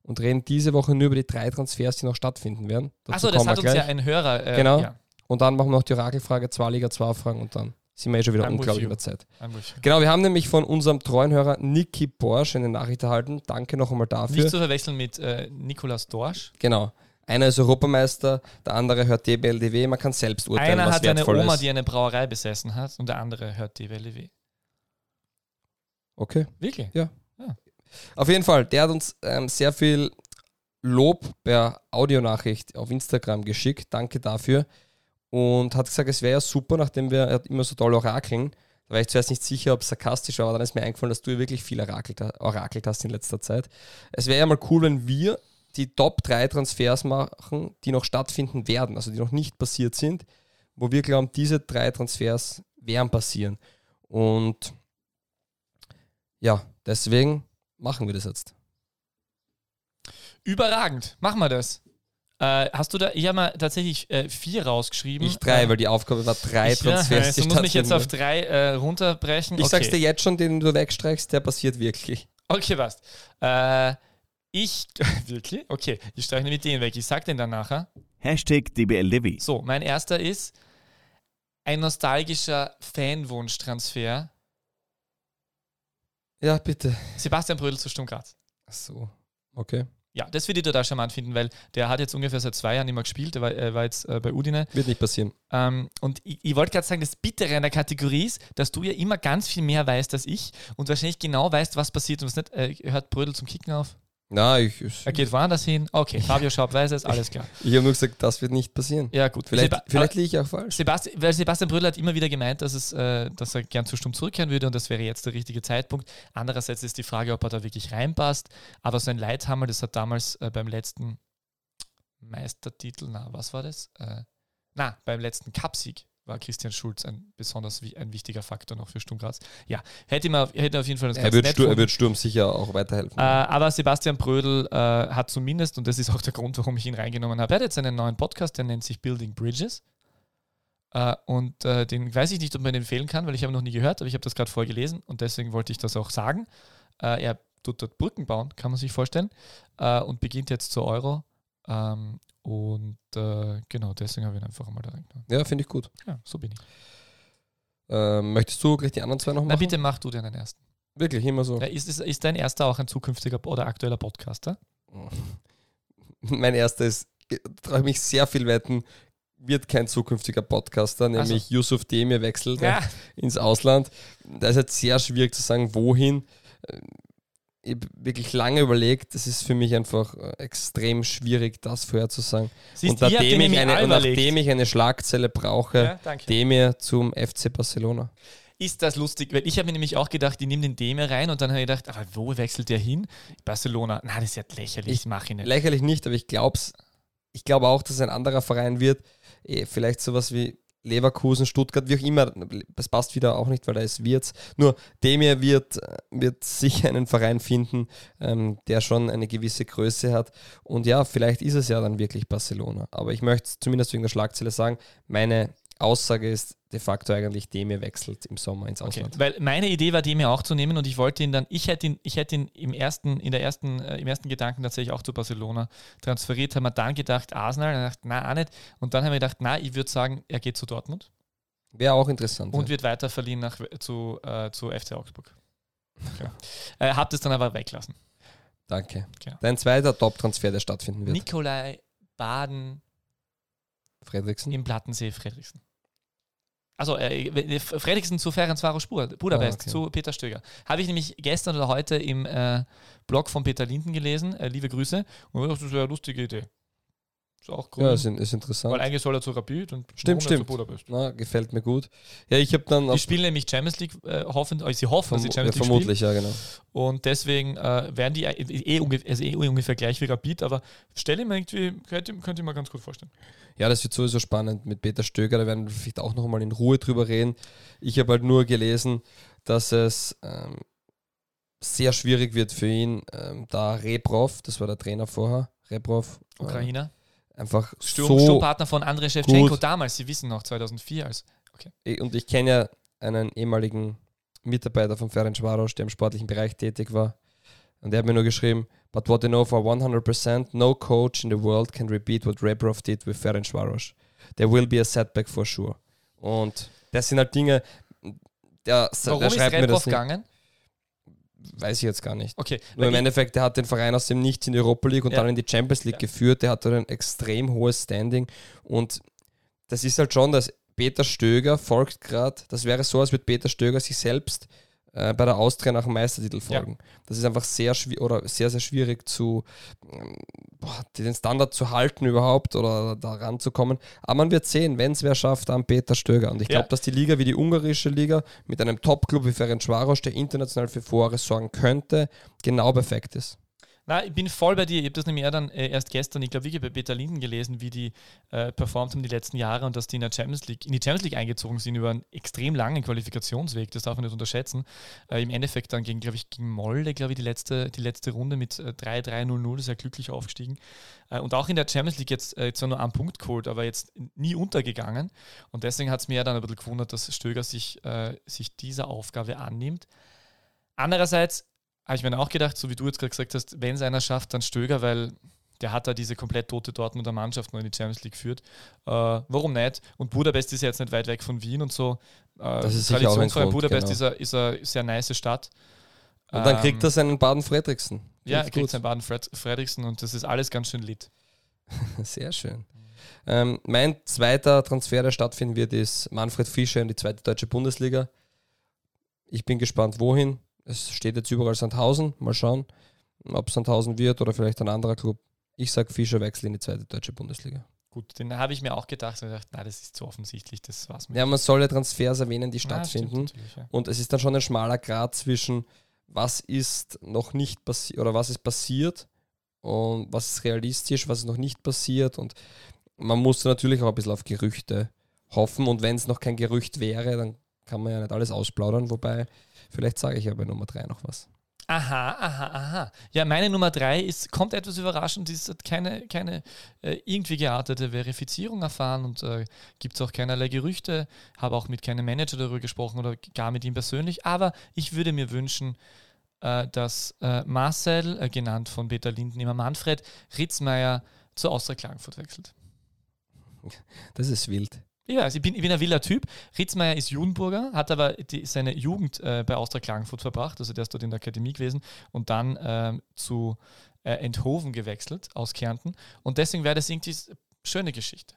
S3: und reden diese Woche nur über die drei Transfers, die noch stattfinden werden.
S1: Achso, das hat uns ja ein Hörer. Äh,
S3: Genau.
S1: Ja,
S3: Und dann machen wir noch die Orakelfrage, zwei Liga, zwei Fragen und dann sind wir eh schon wieder
S1: I'm
S3: unglaublich der Zeit. Genau, wir haben nämlich von unserem treuen Hörer Niki Borsch eine Nachricht erhalten. Danke noch einmal dafür.
S1: Nicht zu verwechseln mit äh, Nikolaus Dorsch.
S3: Genau. Einer ist Europameister, der andere hört DBLDW. Man kann selbst urteilen,
S1: Einer
S3: was
S1: hat eine Oma,
S3: ist.
S1: die eine Brauerei besessen hat und der andere hört DWLW.
S3: Okay.
S1: Wirklich?
S3: Auf jeden Fall, der hat uns ähm, sehr viel Lob per Audionachricht auf Instagram geschickt. Danke dafür. Und hat gesagt, es wäre ja super, nachdem wir er hat immer so toll orakeln. Da war ich zuerst nicht sicher, ob es sarkastisch war, aber dann ist mir eingefallen, dass du ja wirklich viel orakelt, orakelt hast in letzter Zeit. Es wäre ja mal cool, wenn wir die Top 3 Transfers machen, die noch stattfinden werden, also die noch nicht passiert sind, wo wir glauben, diese drei Transfers werden passieren. Und ja, deswegen machen wir das jetzt.
S1: Überragend. Machen wir das. Äh, hast du da, ich habe mal tatsächlich äh, vier rausgeschrieben.
S3: Ich drei,
S1: äh,
S3: weil die Aufgabe war drei
S1: ich, ja,
S3: Transfers. die
S1: du musst mich jetzt auf drei äh, runterbrechen.
S3: Ich
S1: okay.
S3: sag's dir jetzt schon, den du wegstreichst, der passiert wirklich.
S1: Okay, passt. Äh, ich, wirklich? Okay, ich streiche nämlich den weg. Ich sag den dann nachher.
S2: Hashtag DBLDW.
S1: So, mein erster ist ein nostalgischer Fanwunsch-Transfer.
S3: Ja, bitte.
S1: Sebastian Brödel zu Sturm Graz.
S3: Ach so. Okay.
S1: Ja, das würde ich total charmant finden, weil der hat jetzt ungefähr seit zwei Jahren nicht mehr gespielt. Der war, er war jetzt äh, bei Udine.
S3: Wird nicht passieren.
S1: Ähm, und ich, ich wollte gerade sagen, das Bittere an der Kategorie ist, dass du ja immer ganz viel mehr weißt als ich und wahrscheinlich genau weißt, was passiert und was nicht. Äh, hört Brödel zum Kicken auf?
S3: Na, ich, ich,
S1: Er geht woanders hin? Okay, Fabio Schaub weiß es, alles klar.
S3: ich habe nur gesagt, das wird nicht passieren.
S1: Ja, gut.
S3: Vielleicht,
S1: Seba-
S3: vielleicht liege ich auch falsch.
S1: Sebastian, weil Sebastian Brödel hat immer wieder gemeint, dass, es, äh, dass er gern zu Sturm zurückkehren würde und das wäre jetzt der richtige Zeitpunkt. Andererseits ist die Frage, ob er da wirklich reinpasst. Aber so ein Leithammer, das hat damals äh, beim letzten Meistertitel, na, was war das? Äh, na, beim letzten Cupsieg war Christian Schulz ein besonders ein wichtiger Faktor noch für Sturm Graz. Ja, hätte auf, hätte auf jeden Fall das
S3: Er wird,
S1: nett
S3: Stur, er wird Sturm sicher auch weiterhelfen.
S1: Äh, aber Sebastian Brödel äh, hat zumindest, und das ist auch der Grund, warum ich ihn reingenommen habe, er hat jetzt einen neuen Podcast, der nennt sich Building Bridges. Äh, und äh, den weiß ich nicht, ob man den empfehlen kann, weil ich habe ihn noch nie gehört, aber ich habe das gerade vorgelesen und deswegen wollte ich das auch sagen. Äh, er tut dort Brücken bauen, kann man sich vorstellen, äh, und beginnt jetzt zur Euro. Ähm, und äh, genau, deswegen habe ich ihn einfach mal da reingenommen.
S3: ja, finde ich gut.
S1: Ja, so bin ich.
S3: Ähm, möchtest du gleich die anderen zwei noch
S1: Na
S3: machen?
S1: bitte mach du den ersten.
S3: Wirklich, immer so.
S1: Ja, ist, ist, ist dein erster auch ein zukünftiger oder aktueller Podcaster?
S3: Mein erster ist, traue ich mich sehr viel wetten, wird kein zukünftiger Podcaster, nämlich
S1: so.
S3: Yusuf Demir wechselt
S1: Ja.
S3: ins Ausland. Da ist jetzt sehr schwierig zu sagen, wohin. Ich habe wirklich lange überlegt. Das ist für mich einfach äh, extrem schwierig, das vorherzusagen.
S1: Siehst,
S3: und nachdem, ich eine, und nachdem ich eine Schlagzeile brauche,
S1: Ja.
S3: Demir zum FC Barcelona.
S1: Ist das lustig? Weil ich habe mir nämlich auch gedacht, ich nehme den Demir rein und dann habe ich gedacht, aber wo wechselt der hin? Barcelona. Na, das ist ja lächerlich,
S3: Ich-
S1: ich mache ihn nicht.
S3: Lächerlich nicht, aber ich glaube ich glaube auch, dass es ein anderer Verein wird. Eh, Vielleicht sowas wie Leverkusen, Stuttgart, wie auch immer. Das passt wieder auch nicht, weil da ist Wirtz. Nur Demir wird, wird sicher einen Verein finden, ähm, der schon eine gewisse Größe hat. Und ja, vielleicht ist es ja dann wirklich Barcelona. Aber ich möchte zumindest wegen der Schlagzeile sagen, meine Aussage ist de facto eigentlich, Demir wechselt im Sommer ins
S1: Okay.
S3: Ausland.
S1: Weil meine Idee war, Demir auch zu nehmen und ich wollte ihn dann, ich hätte ihn, ich hätte ihn im ersten, in der ersten, äh, im ersten Gedanken tatsächlich auch zu Barcelona transferiert, haben wir dann gedacht, Arsenal, dann gedacht, na, auch nicht. Und dann haben wir gedacht, na, ich würde sagen, er geht zu Dortmund
S3: Wäre auch interessant.
S1: und
S3: ja.
S1: wird weiter verliehen nach, zu, äh, zu FC Augsburg. Ja. Äh, habt es dann aber weglassen.
S3: Danke.
S1: Genau.
S3: Dein zweiter Top-Transfer, der stattfinden wird.
S1: Nikolai Baden
S3: Fredriksen.
S1: im Plattensee Fredriksen. Also äh, Fredriksen zu Ferencvaros Budapest,
S3: Ah, okay.
S1: zu Peter Stöger. Habe ich nämlich gestern oder heute im äh, Blog von Peter Linden gelesen. Äh, liebe Grüße. Und ich dachte, das wäre eine lustige Idee. Ist auch cool.
S3: Ja, ist, ist interessant.
S1: weil eigentlich soll er zu Rapid und
S3: Stimmt, stimmt.
S1: zu Budapest.
S3: Na, gefällt mir gut. Ja, ich habe dann
S1: Die spielen nämlich Champions League, äh, hoffen, also sie hoffen, dass sie Champions
S3: ja,
S1: League
S3: vermutlich, ja, genau.
S1: spielen. Und deswegen äh, werden die äh, eh, also eh ungefähr gleich wie Rapid, aber stelle mir irgendwie, könnte, könnte ich mir ganz gut vorstellen.
S3: Ja, das wird sowieso spannend mit Peter Stöger, da werden wir vielleicht auch noch mal in Ruhe drüber reden. Ich habe halt nur gelesen, dass es ähm, sehr schwierig wird für ihn, ähm, da Rebrov, das war der Trainer vorher, Rebrov, äh,
S1: Ukrainer.
S3: einfach
S1: Sturm,
S3: so
S1: Sturmpartner von Andrei Shevchenko
S3: gut.
S1: damals, Sie wissen noch, 2004 als.
S3: Ich- und ich kenne ja einen ehemaligen Mitarbeiter von Ferencvaros, der im sportlichen Bereich tätig war. Und der hat mir nur geschrieben, but what I know for 100%, no coach in the world can repeat what Rebrov did with Ferencvaros. There will be a setback for sure. Und das sind halt Dinge, der,
S1: Warum
S3: der
S1: ist
S3: schreibt mir
S1: Rebrov
S3: das nicht,
S1: gegangen?
S3: weiß ich jetzt gar nicht.
S1: Okay,
S3: Nur im Endeffekt, der hat den Verein aus dem Nichts in die Europa League und
S1: Ja.
S3: dann in die Champions League
S1: Ja.
S3: geführt. Der hat dort ein extrem hohes Standing. Und das ist halt schon, dass Peter Stöger folgt gerade, das wäre so, als würde Peter Stöger sich selbst äh, bei der Austria nach dem Meistertitel folgen. Das ist einfach sehr schwierig oder sehr, sehr schwierig zu ähm, boah, den Standard zu halten überhaupt oder da ranzukommen. Aber man wird sehen, wenn es wer schafft, dann Peter Stöger. Und ich
S1: Ja.
S3: glaube, dass die Liga wie die ungarische Liga mit einem Top-Club wie Ferencvaros, der international für Furore sorgen könnte, genau perfekt ist.
S1: Na, ich bin voll bei dir. Ich habe das nämlich eher dann äh, erst gestern, ich glaube, wirklich bei Peter Linden gelesen, wie die äh, performt haben die letzten Jahre und dass die in der Champions League, in die Champions League eingezogen sind über einen extrem langen Qualifikationsweg. Das darf man nicht unterschätzen. Äh, Im Endeffekt dann gegen, glaube ich, gegen Molde, glaube ich, die letzte, die letzte Runde mit äh, 3-3-0-0, sehr glücklich aufgestiegen. Äh, und auch in der Champions League jetzt äh, zwar nur einen Punkt geholt, aber jetzt nie untergegangen. Und deswegen hat es mir ja dann ein bisschen gewundert, dass Stöger sich, äh, sich dieser Aufgabe annimmt. Andererseits habe ich mir auch gedacht, so wie du jetzt gerade gesagt hast, wenn es einer schafft, dann Stöger, weil der hat da diese komplett tote Dortmunder Mannschaft noch in die Champions League geführt. Äh, warum nicht? Und Budapest ist ja jetzt nicht weit weg von Wien und so. Äh,
S3: Das ist sicher auch ein Grund,
S1: Budapest
S3: genau.
S1: ist, eine, ist eine sehr nice Stadt.
S3: Und dann
S1: Ähm,
S3: kriegt er seinen Baden Fredriksen.
S1: Ja, er kriegt seinen Baden Fred Fredriksen und das ist alles ganz schön lit.
S3: Sehr schön. Ähm, mein zweiter Transfer, der stattfinden wird, ist Manfred Fischer in die zweite deutsche Bundesliga. Ich bin gespannt, wohin. Es steht jetzt überall Sandhausen. Mal schauen, ob Sandhausen wird oder vielleicht ein anderer Club. Ich sage, Fischer wechselt in die zweite deutsche Bundesliga.
S1: Gut, den habe ich mir auch gedacht und gedacht, na, das ist zu offensichtlich, das war's mit.
S3: Ja, man soll ja Transfers erwähnen, die
S1: Ah,
S3: stattfinden.
S1: natürlich, ja.
S3: Und es ist dann schon ein schmaler Grad zwischen, was ist noch nicht passiert oder was ist passiert und was ist realistisch, was ist noch nicht passiert. Und man muss natürlich auch ein bisschen auf Gerüchte hoffen. Und wenn es noch kein Gerücht wäre, dann kann man ja nicht alles ausplaudern. Wobei, vielleicht sage ich ja bei Nummer 3 noch was.
S1: Aha, aha, aha. Ja, meine Nummer drei ist, kommt etwas überraschend, ist hat keine, keine äh, irgendwie geartete Verifizierung erfahren und äh, gibt es auch keinerlei Gerüchte. Habe auch mit keinem Manager darüber gesprochen oder gar mit ihm persönlich. Aber ich würde mir wünschen, äh, dass äh, Marcel, äh, genannt von Peter Linden immer Manfred, Ritzmeier zu Austria Klagenfurt wechselt.
S3: Das ist wild.
S1: Ich weiß, ich bin, ich bin ein wilder Typ. Ritzmeier ist Judenburger, hat aber die, seine Jugend äh, bei Austria Klagenfurt verbracht, also der ist dort in der Akademie gewesen und dann ähm, zu äh, Enthoven gewechselt aus Kärnten. Und deswegen wäre das irgendwie s- schöne Geschichte.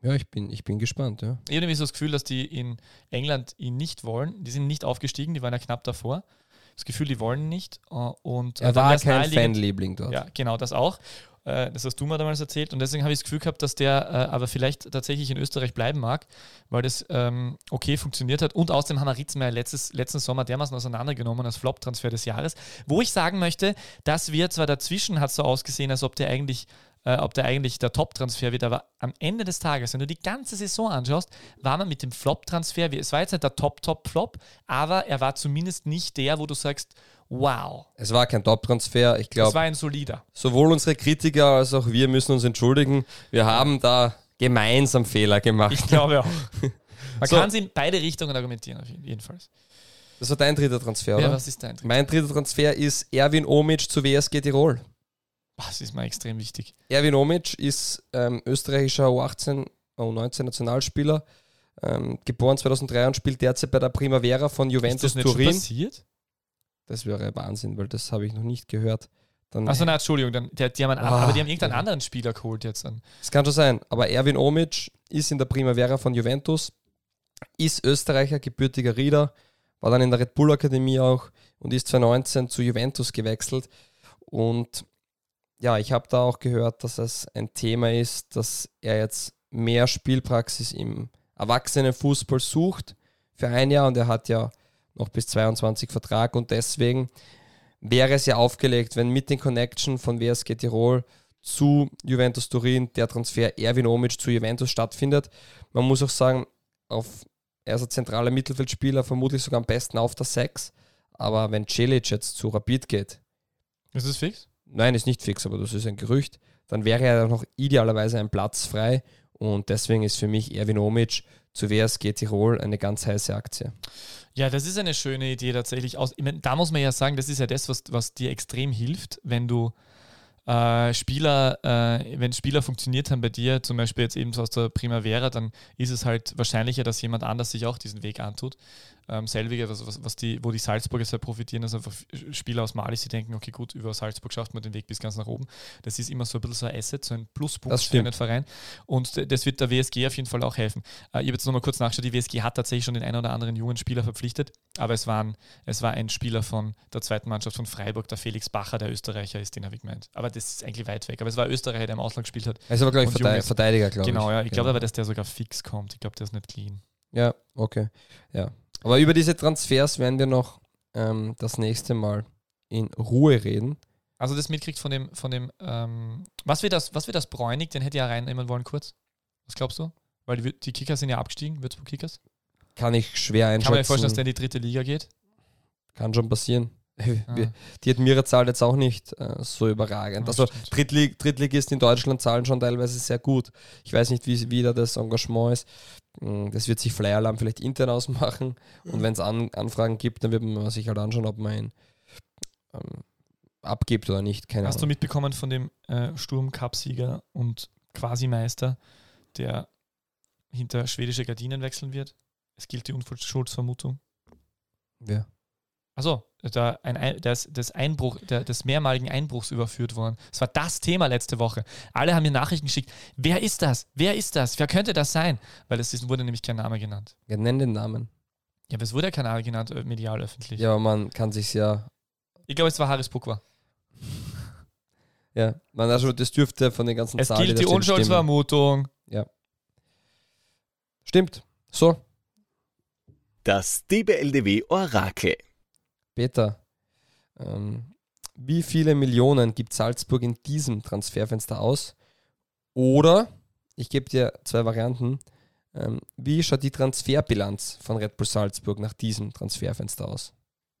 S3: Ja, ich bin, ich bin gespannt, ja.
S1: Ich habe nämlich so das Gefühl, dass die in England ihn nicht wollen. Die sind nicht aufgestiegen, die waren ja knapp davor. Das Gefühl, die wollen ihn nicht. äh, Und äh,
S3: Er war kein Fanliebling dort.
S1: Ja, genau, das auch. Äh, Das hast du mir damals erzählt und deswegen habe ich das Gefühl gehabt, dass der äh, aber vielleicht tatsächlich in Österreich bleiben mag, weil das ähm, okay funktioniert hat. Und außerdem haben wir Ritzmeier letztes, letzten Sommer dermaßen auseinandergenommen als Flop-Transfer des Jahres, wo ich sagen möchte, dass wir zwar dazwischen hat so ausgesehen, als ob der eigentlich äh, ob der eigentlich der Top-Transfer wird, aber am Ende des Tages, wenn du die ganze Saison anschaust, war man mit dem Flop-Transfer, es war jetzt nicht der Top-Top-Flop, aber er war zumindest nicht der, wo du sagst, wow,
S3: Es war kein Top-Transfer. Ich glaube,
S1: war ein solider.
S3: sowohl unsere Kritiker als auch wir müssen uns entschuldigen. Wir haben da gemeinsam Fehler gemacht.
S1: Ich glaube auch. Man
S3: So.
S1: kann es in beide Richtungen argumentieren, auf jeden jedenfalls.
S3: Das war dein dritter Transfer,
S1: Ja,
S3: oder?
S1: was ist dein Trick?
S3: mein dritter Transfer ist Erwin Omic zu WSG Tirol.
S1: Das ist mir extrem wichtig.
S3: Erwin Omic ist ähm, österreichischer U18, U19 Nationalspieler, ähm, geboren 2003 und spielt derzeit bei der Primavera von
S1: Ist
S3: Juventus
S1: das nicht schon
S3: Turin.
S1: passiert?
S3: Das wäre Wahnsinn, weil das habe ich noch nicht gehört. Dann,
S1: Achso, nein, Entschuldigung, dann, der, die haben einen,
S3: Ah,
S1: aber die haben irgendeinen
S3: ja.
S1: anderen Spieler geholt jetzt. An.
S3: Das kann schon sein, aber Erwin Omic ist in der Primavera von Juventus, ist Österreicher, gebürtiger Rieder, war dann in der Red Bull Akademie auch und ist 2019 zu Juventus gewechselt. Und ja, ich habe da auch gehört, dass es ein Thema ist, dass er jetzt mehr Spielpraxis im Erwachsenenfußball sucht für ein Jahr und er hat ja noch bis 22 Vertrag und deswegen wäre es ja aufgelegt, wenn mit den Connection von WSG Tirol zu Juventus Turin der Transfer Erwin Omic zu Juventus stattfindet. Man muss auch sagen, auf, er ist ein zentraler Mittelfeldspieler, vermutlich sogar am besten auf der 6. Aber wenn Celic jetzt zu Rapid geht,
S1: Ist das fix?
S3: nein, ist nicht fix, aber das ist ein Gerücht, dann wäre ja noch idealerweise ein Platz frei. Und deswegen ist für mich Erwin Omic zu WSG Tirol eine ganz heiße Aktie.
S1: Ja, das ist eine schöne Idee tatsächlich. Da muss man ja sagen, das ist ja das, was, was dir extrem hilft, wenn du äh, Spieler, äh, wenn Spieler funktioniert haben bei dir, zum Beispiel jetzt eben so aus der Primavera, dann ist es halt wahrscheinlicher, dass jemand anders sich auch diesen Weg antut. Ähm, selbiger, was, was, was die, wo die Salzburger sehr profitieren, dass einfach Spieler aus Mali, sie denken, okay, gut, über Salzburg schafft man den Weg bis ganz nach oben. Das ist immer so ein bisschen so ein Asset, so ein Pluspunkt für einen Verein. Und das wird der WSG auf jeden Fall auch helfen. Äh, ich habe jetzt nochmal kurz nachgeschaut, die WSG hat tatsächlich schon den einen oder anderen jungen Spieler verpflichtet, aber es, waren, es war ein Spieler von der zweiten Mannschaft von Freiburg, der Felix Bacher, der Österreicher ist, den habe ich gemeint. Aber das ist eigentlich weit weg. Aber es war Österreicher, der im Ausland gespielt hat.
S3: Er ist aber, glaube ich,
S1: Junges.
S3: Verteidiger, glaube
S1: genau,
S3: ich.
S1: ja. Ich glaube aber, dass der sogar fix kommt. Ich glaube, der ist nicht clean.
S3: Ja, okay. Ja. Aber über diese Transfers werden wir noch ähm, das nächste Mal in Ruhe reden.
S1: Also das mitkriegt von dem, von dem, ähm, was wird das, was wird das Bräunig, den hätte ich ja reinnehmen wollen kurz. Was glaubst du? Weil die, die Kickers sind ja abgestiegen, Würzburg Kickers.
S3: Kann ich schwer
S1: Kann
S3: einschätzen.
S1: man sich vorstellen, dass der in die dritte Liga geht?
S3: Kann schon passieren.
S1: Ah.
S3: Die Admira zahlt jetzt auch nicht äh, so überragend.
S1: Ja,
S3: also. Drittlig Drittligisten in Deutschland zahlen schon teilweise sehr gut. Ich weiß nicht, wie, wie da das Engagement ist. Mm, Das wird sich Flyer Alarm vielleicht intern ausmachen. Und wenn es an, Anfragen gibt, dann wird man sich halt anschauen, ob man ihn ähm, abgibt oder nicht. Keine
S1: Hast du
S3: Ahnung.
S1: mitbekommen von dem äh, Sturm-Cup-Sieger und Quasi-Meister, der hinter schwedische Gardinen wechseln wird? Es gilt die Unschuldsvermutung.
S3: Ja.
S1: Also, da ein, des, des, Einbruch, der, des mehrmaligen Einbruchs überführt worden. Das war das Thema letzte Woche. Alle haben mir Nachrichten geschickt. Wer ist das? Wer ist das? Wer könnte das sein? Weil es ist, wurde nämlich kein Name genannt.
S3: ja, nenn den Namen.
S1: Ja, aber es wurde ja kein Name genannt, äh, medial öffentlich.
S3: Ja, aber man kann sich ja.
S1: Ich glaube, es war Haris Pukwa.
S3: Ja, man also das dürfte von den ganzen
S1: Es
S3: Zahlen,
S1: gilt
S3: da
S1: die. Unschuldsvermutung.
S3: Stimmt. So,
S2: Das DBLDW Orakel.
S3: Peter, ähm, wie viele Millionen gibt Salzburg in diesem Transferfenster aus? Oder, ich gebe dir zwei Varianten, ähm, wie schaut die Transferbilanz von Red Bull Salzburg nach diesem Transferfenster aus?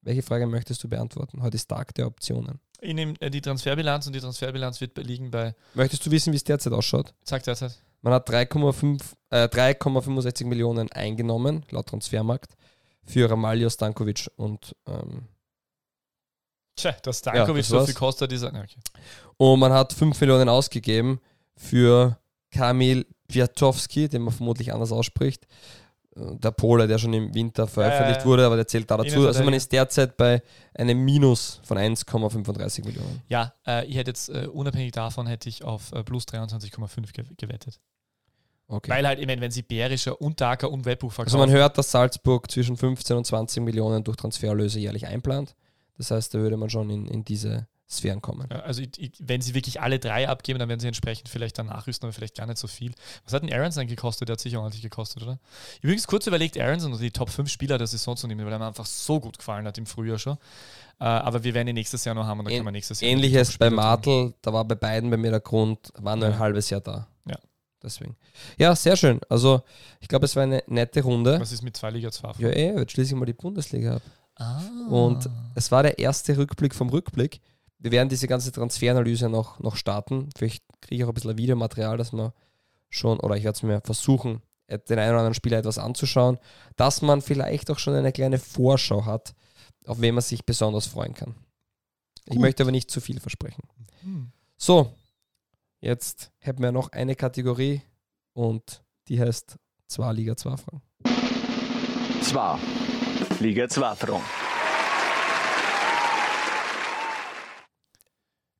S3: Welche Frage möchtest du beantworten? Heute ist Tag der Optionen.
S1: Ich nehme äh, die Transferbilanz und die Transferbilanz wird liegen bei,
S3: Möchtest du wissen, wie es derzeit ausschaut?
S1: sag derzeit,
S3: Man hat 3,5 äh, 3,65 Millionen eingenommen, laut Transfermarkt, für Ramaljo Stankovic und ähm,
S1: tja, dass Stankovic
S3: das
S1: so
S3: war's.
S1: viel kostet, na, Okay.
S3: Und man hat 5 Millionen ausgegeben für Kamil Kwiatkowski, den man vermutlich anders ausspricht. Äh, Der Pole, der schon im Winter veröffentlicht
S1: ja.
S3: wurde, aber der zählt da dazu. Also man ist derzeit bei einem Minus von 1,35 Millionen.
S1: Ja, äh, ich hätte jetzt, äh, unabhängig davon, hätte ich auf äh, plus 23,5 ge gewettet.
S3: Okay.
S1: Weil halt, ich meine, wenn sie Berischer und Daka und Webbuch
S3: also
S1: verkaufen.
S3: man hört, dass Salzburg zwischen 15 und 20 Millionen durch Transferlöse jährlich einplant. Das heißt, da würde man schon in, in diese Sphären kommen.
S1: Also, ich, ich, wenn sie wirklich alle drei abgeben, dann werden sie entsprechend vielleicht dann nachrüsten, aber vielleicht gar nicht so viel. Was hat denn Aronson gekostet? Der hat sicher ordentlich gekostet, oder? Übrigens kurz überlegt, Aronson unter die Top 5 Spieler der Saison zu nehmen, weil er mir einfach so gut gefallen hat im Frühjahr schon. Äh, aber wir werden ihn nächstes Jahr noch haben und dann
S3: Ähn-
S1: kann man nächstes Jahr.
S3: Ähnliches bei. Martel, da war bei beiden bei mir der Grund, war nur
S1: Ja.
S3: ein halbes Jahr da.
S1: Ja.
S3: Deswegen. Ja, sehr schön. Also, ich glaube, es war eine nette Runde.
S1: Was ist mit zwei Liga 2?
S3: Ja, eh, jetzt schließe ich mal die Bundesliga ab.
S1: Ah.
S3: Und es war der erste Rückblick vom Rückblick. Wir werden diese ganze Transferanalyse noch, noch starten. Vielleicht kriege ich auch ein bisschen Videomaterial, dass man schon, oder ich werde es mir versuchen, den einen oder anderen Spieler etwas anzuschauen, dass man vielleicht auch schon eine kleine Vorschau hat, auf wen man sich besonders freuen kann. Ich
S1: Gut.
S3: möchte aber nicht zu viel versprechen.
S1: Hm.
S3: So, jetzt hätten wir noch eine Kategorie und die heißt zwei Liga 2 Fragen.
S2: Zwar Liga 2 Fragen.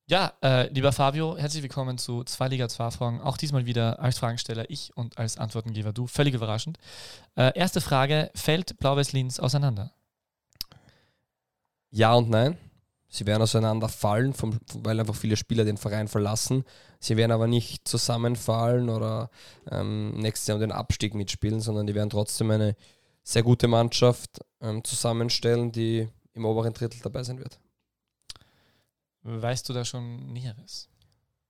S1: Ja, äh, lieber Fabio, herzlich willkommen zu zwei Liga 2 Fragen. Auch diesmal wieder als Fragensteller ich und als Antwortengeber du. Völlig überraschend. Äh, erste Frage: Fällt Blau-Weiß Linz auseinander?
S3: Ja und nein. Sie werden auseinanderfallen, vom, weil einfach viele Spieler den Verein verlassen. Sie werden aber nicht zusammenfallen oder ähm, nächstes Jahr um den Abstieg mitspielen, sondern die werden trotzdem eine sehr gute Mannschaft ähm, zusammenstellen, die im oberen Drittel dabei sein wird.
S1: Weißt du da schon Näheres?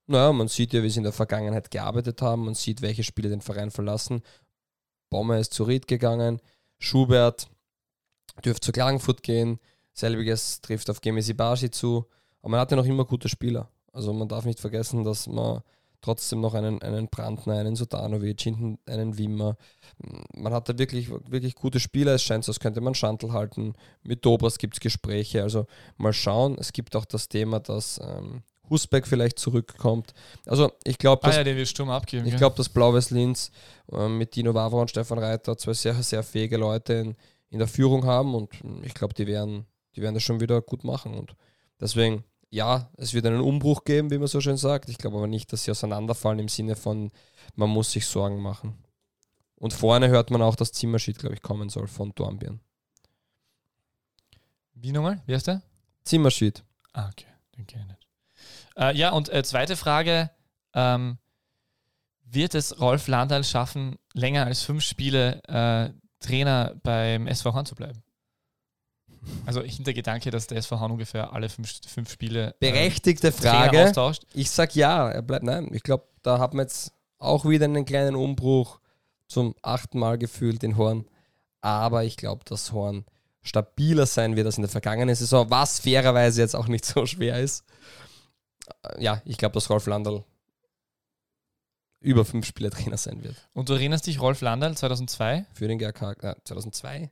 S3: Naja, man sieht ja, wie sie in der Vergangenheit gearbeitet haben. Man sieht, welche Spieler den Verein verlassen. Bommer ist zu Ried gegangen. Schubert dürfte zu Klagenfurt gehen. Selbiges trifft auf Gemesi Bashi zu. Aber man hat ja noch immer gute Spieler. Also man darf nicht vergessen, dass man trotzdem noch einen, einen Brandner, einen Sudanovic, hinten einen Wimmer. Man hat da wirklich, wirklich gute Spieler. Es scheint so, als könnte man Schandl halten. Mit Dobras gibt es Gespräche. Also mal schauen. Es gibt auch das Thema, dass ähm, Husbeck vielleicht zurückkommt. Also ich glaube,
S1: Ah
S3: dass
S1: ja, den Sturm abgeben.
S3: ich glaube, dass Blau-Weiß Linz äh, mit Dino Wavra und Stefan Reiter zwei sehr, sehr fähige Leute in, in der Führung haben und mm, ich glaube, die werden, die werden das schon wieder gut machen. Und deswegen, ja, es wird einen Umbruch geben, wie man so schön sagt. Ich glaube aber nicht, dass sie auseinanderfallen im Sinne von, man muss sich Sorgen machen. Und vorne hört man auch, dass Zimmerschied, glaube ich, kommen soll von Dornbirn.
S1: Wie nochmal? Wie heißt der?
S3: Zimmerschied.
S1: Ah, okay. Den kenne ich nicht. Äh, ja, und äh, zweite Frage. Ähm, wird es Rolf Landal schaffen, länger als fünf Spiele äh, Trainer beim SV Horn zu bleiben? Also Hintergedanke, dass der SV Horn ungefähr alle fünf, fünf Spiele äh,
S3: Berechtigte
S1: Trainer
S3: Frage.
S1: austauscht.
S3: Ich sag ja, er bleibt. Nein, ich glaube, da hat man jetzt auch wieder einen kleinen Umbruch zum achten Mal gefühlt in Horn. Aber ich glaube, dass Horn stabiler sein wird als in der vergangenen Saison, was fairerweise jetzt auch nicht so schwer ist. Äh, Ja, ich glaube, dass Rolf Landl über fünf Spiele Trainer sein wird.
S1: Und du erinnerst dich, Rolf Landal 2002?
S3: Für den GRK, äh, 2002?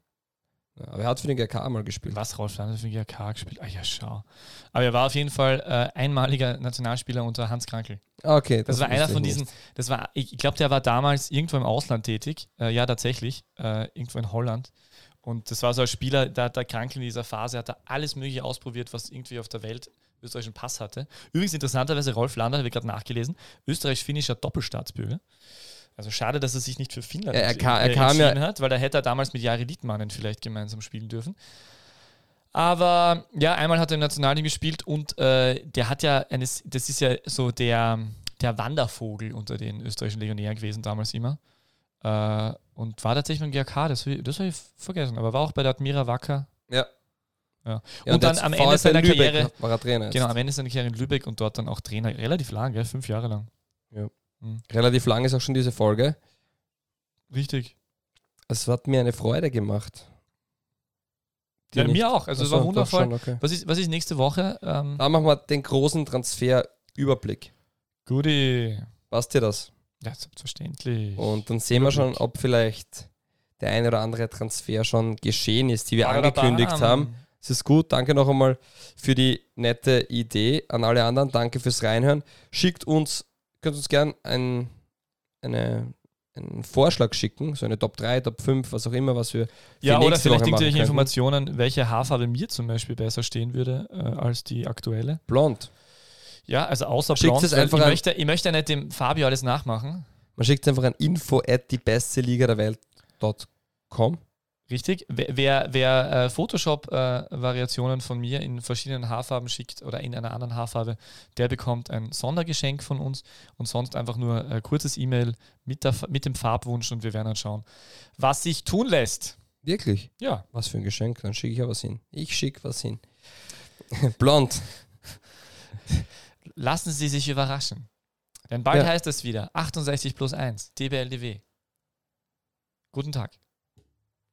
S3: Ja, aber er hat für den GRK mal gespielt.
S1: Was Rolf Landal für den GRK gespielt? Ah ja, schau. Aber er war auf jeden Fall äh, einmaliger Nationalspieler unter Hans Krankel.
S3: Ah, Okay,
S1: Das, war
S3: wusste
S1: einer von
S3: nicht.
S1: diesen, das war, ich glaube, der war damals irgendwo im Ausland tätig. Äh, ja, tatsächlich, äh, irgendwo in Holland. Und das war so ein Spieler, da hat der Krankel in dieser Phase, hat er alles Mögliche ausprobiert, was irgendwie auf der Welt österreichischen Pass hatte. Übrigens interessanterweise, Rolf Lander, habe ich gerade nachgelesen, österreichisch-finnischer Doppelstaatsbürger. Also schade, dass er sich nicht für Finnland
S3: Er- er
S1: entsch-
S3: kam- er
S1: äh,
S3: kam ja-
S1: entschieden hat, weil da hätte er damals mit Jari Littmannen vielleicht gemeinsam spielen dürfen. Aber ja, einmal hat er im Nationalteam gespielt und äh, der hat ja eines, das ist ja so der, der Wandervogel unter den österreichischen Legionären gewesen damals immer. Äh, und war tatsächlich beim GRK, das, das habe ich vergessen, aber war auch bei der Admira Wacker.
S3: Ja.
S1: Ja.
S3: Ja,
S1: Und dann am Ende seiner
S3: Lübeck
S1: Karriere-
S3: war er Trainer.
S1: Genau, am Ende seiner Karriere in Lübeck und dort dann auch Trainer. Relativ lang, gell? fünf Jahre lang.
S3: Relativ lang ist auch schon diese Folge.
S1: Richtig.
S3: Es hat mir eine Freude gemacht.
S1: Ja,
S3: nicht?
S1: mir auch. Also es war wundervoll.
S3: schon, okay.
S1: Was ist, was ist nächste Woche? Ähm,
S3: Dann machen wir den großen Transferüberblick.
S1: Goodie.
S3: Passt dir das?
S1: Ja, selbstverständlich.
S3: Und dann sehen wir schon,
S1: Überblick.
S3: ob vielleicht der ein oder andere Transfer schon geschehen ist, die wir
S1: Bam,
S3: angekündigt haben. Es ist gut. Danke noch einmal für die nette Idee. An alle anderen, danke fürs Reinhören. Schickt uns, könnt uns gern ein, eine, einen Vorschlag schicken, so eine Top 3, Top 5, was auch immer, was wir
S1: Ja, oder vielleicht irgendwelche
S3: könnten.
S1: Informationen, welche Haarfarbe mir zum Beispiel besser stehen würde äh, als die aktuelle.
S3: Blond.
S1: Ja, also außer
S3: Schickt
S1: blond.
S3: es einfach
S1: ich,
S3: an-
S1: möchte, ich möchte ja nicht dem Fabio alles nachmachen.
S3: Man schickt einfach an info at die beste Liga der Welt.com.
S1: Richtig. Wer, wer, äh, Photoshop-Variationen von mir in verschiedenen Haarfarben schickt oder in einer anderen Haarfarbe, der bekommt ein Sondergeschenk von uns und sonst einfach nur ein kurzes E-Mail mit, der, mit dem Farbwunsch und wir werden dann schauen, was sich tun lässt.
S3: Wirklich?
S1: Ja.
S3: Was für ein Geschenk, dann schicke ich ja was hin. Ich schicke was hin. Blond.
S1: Lassen Sie sich überraschen. Denn bald
S3: Ja.
S1: heißt es wieder 68 plus 1, DBLDW. Guten Tag.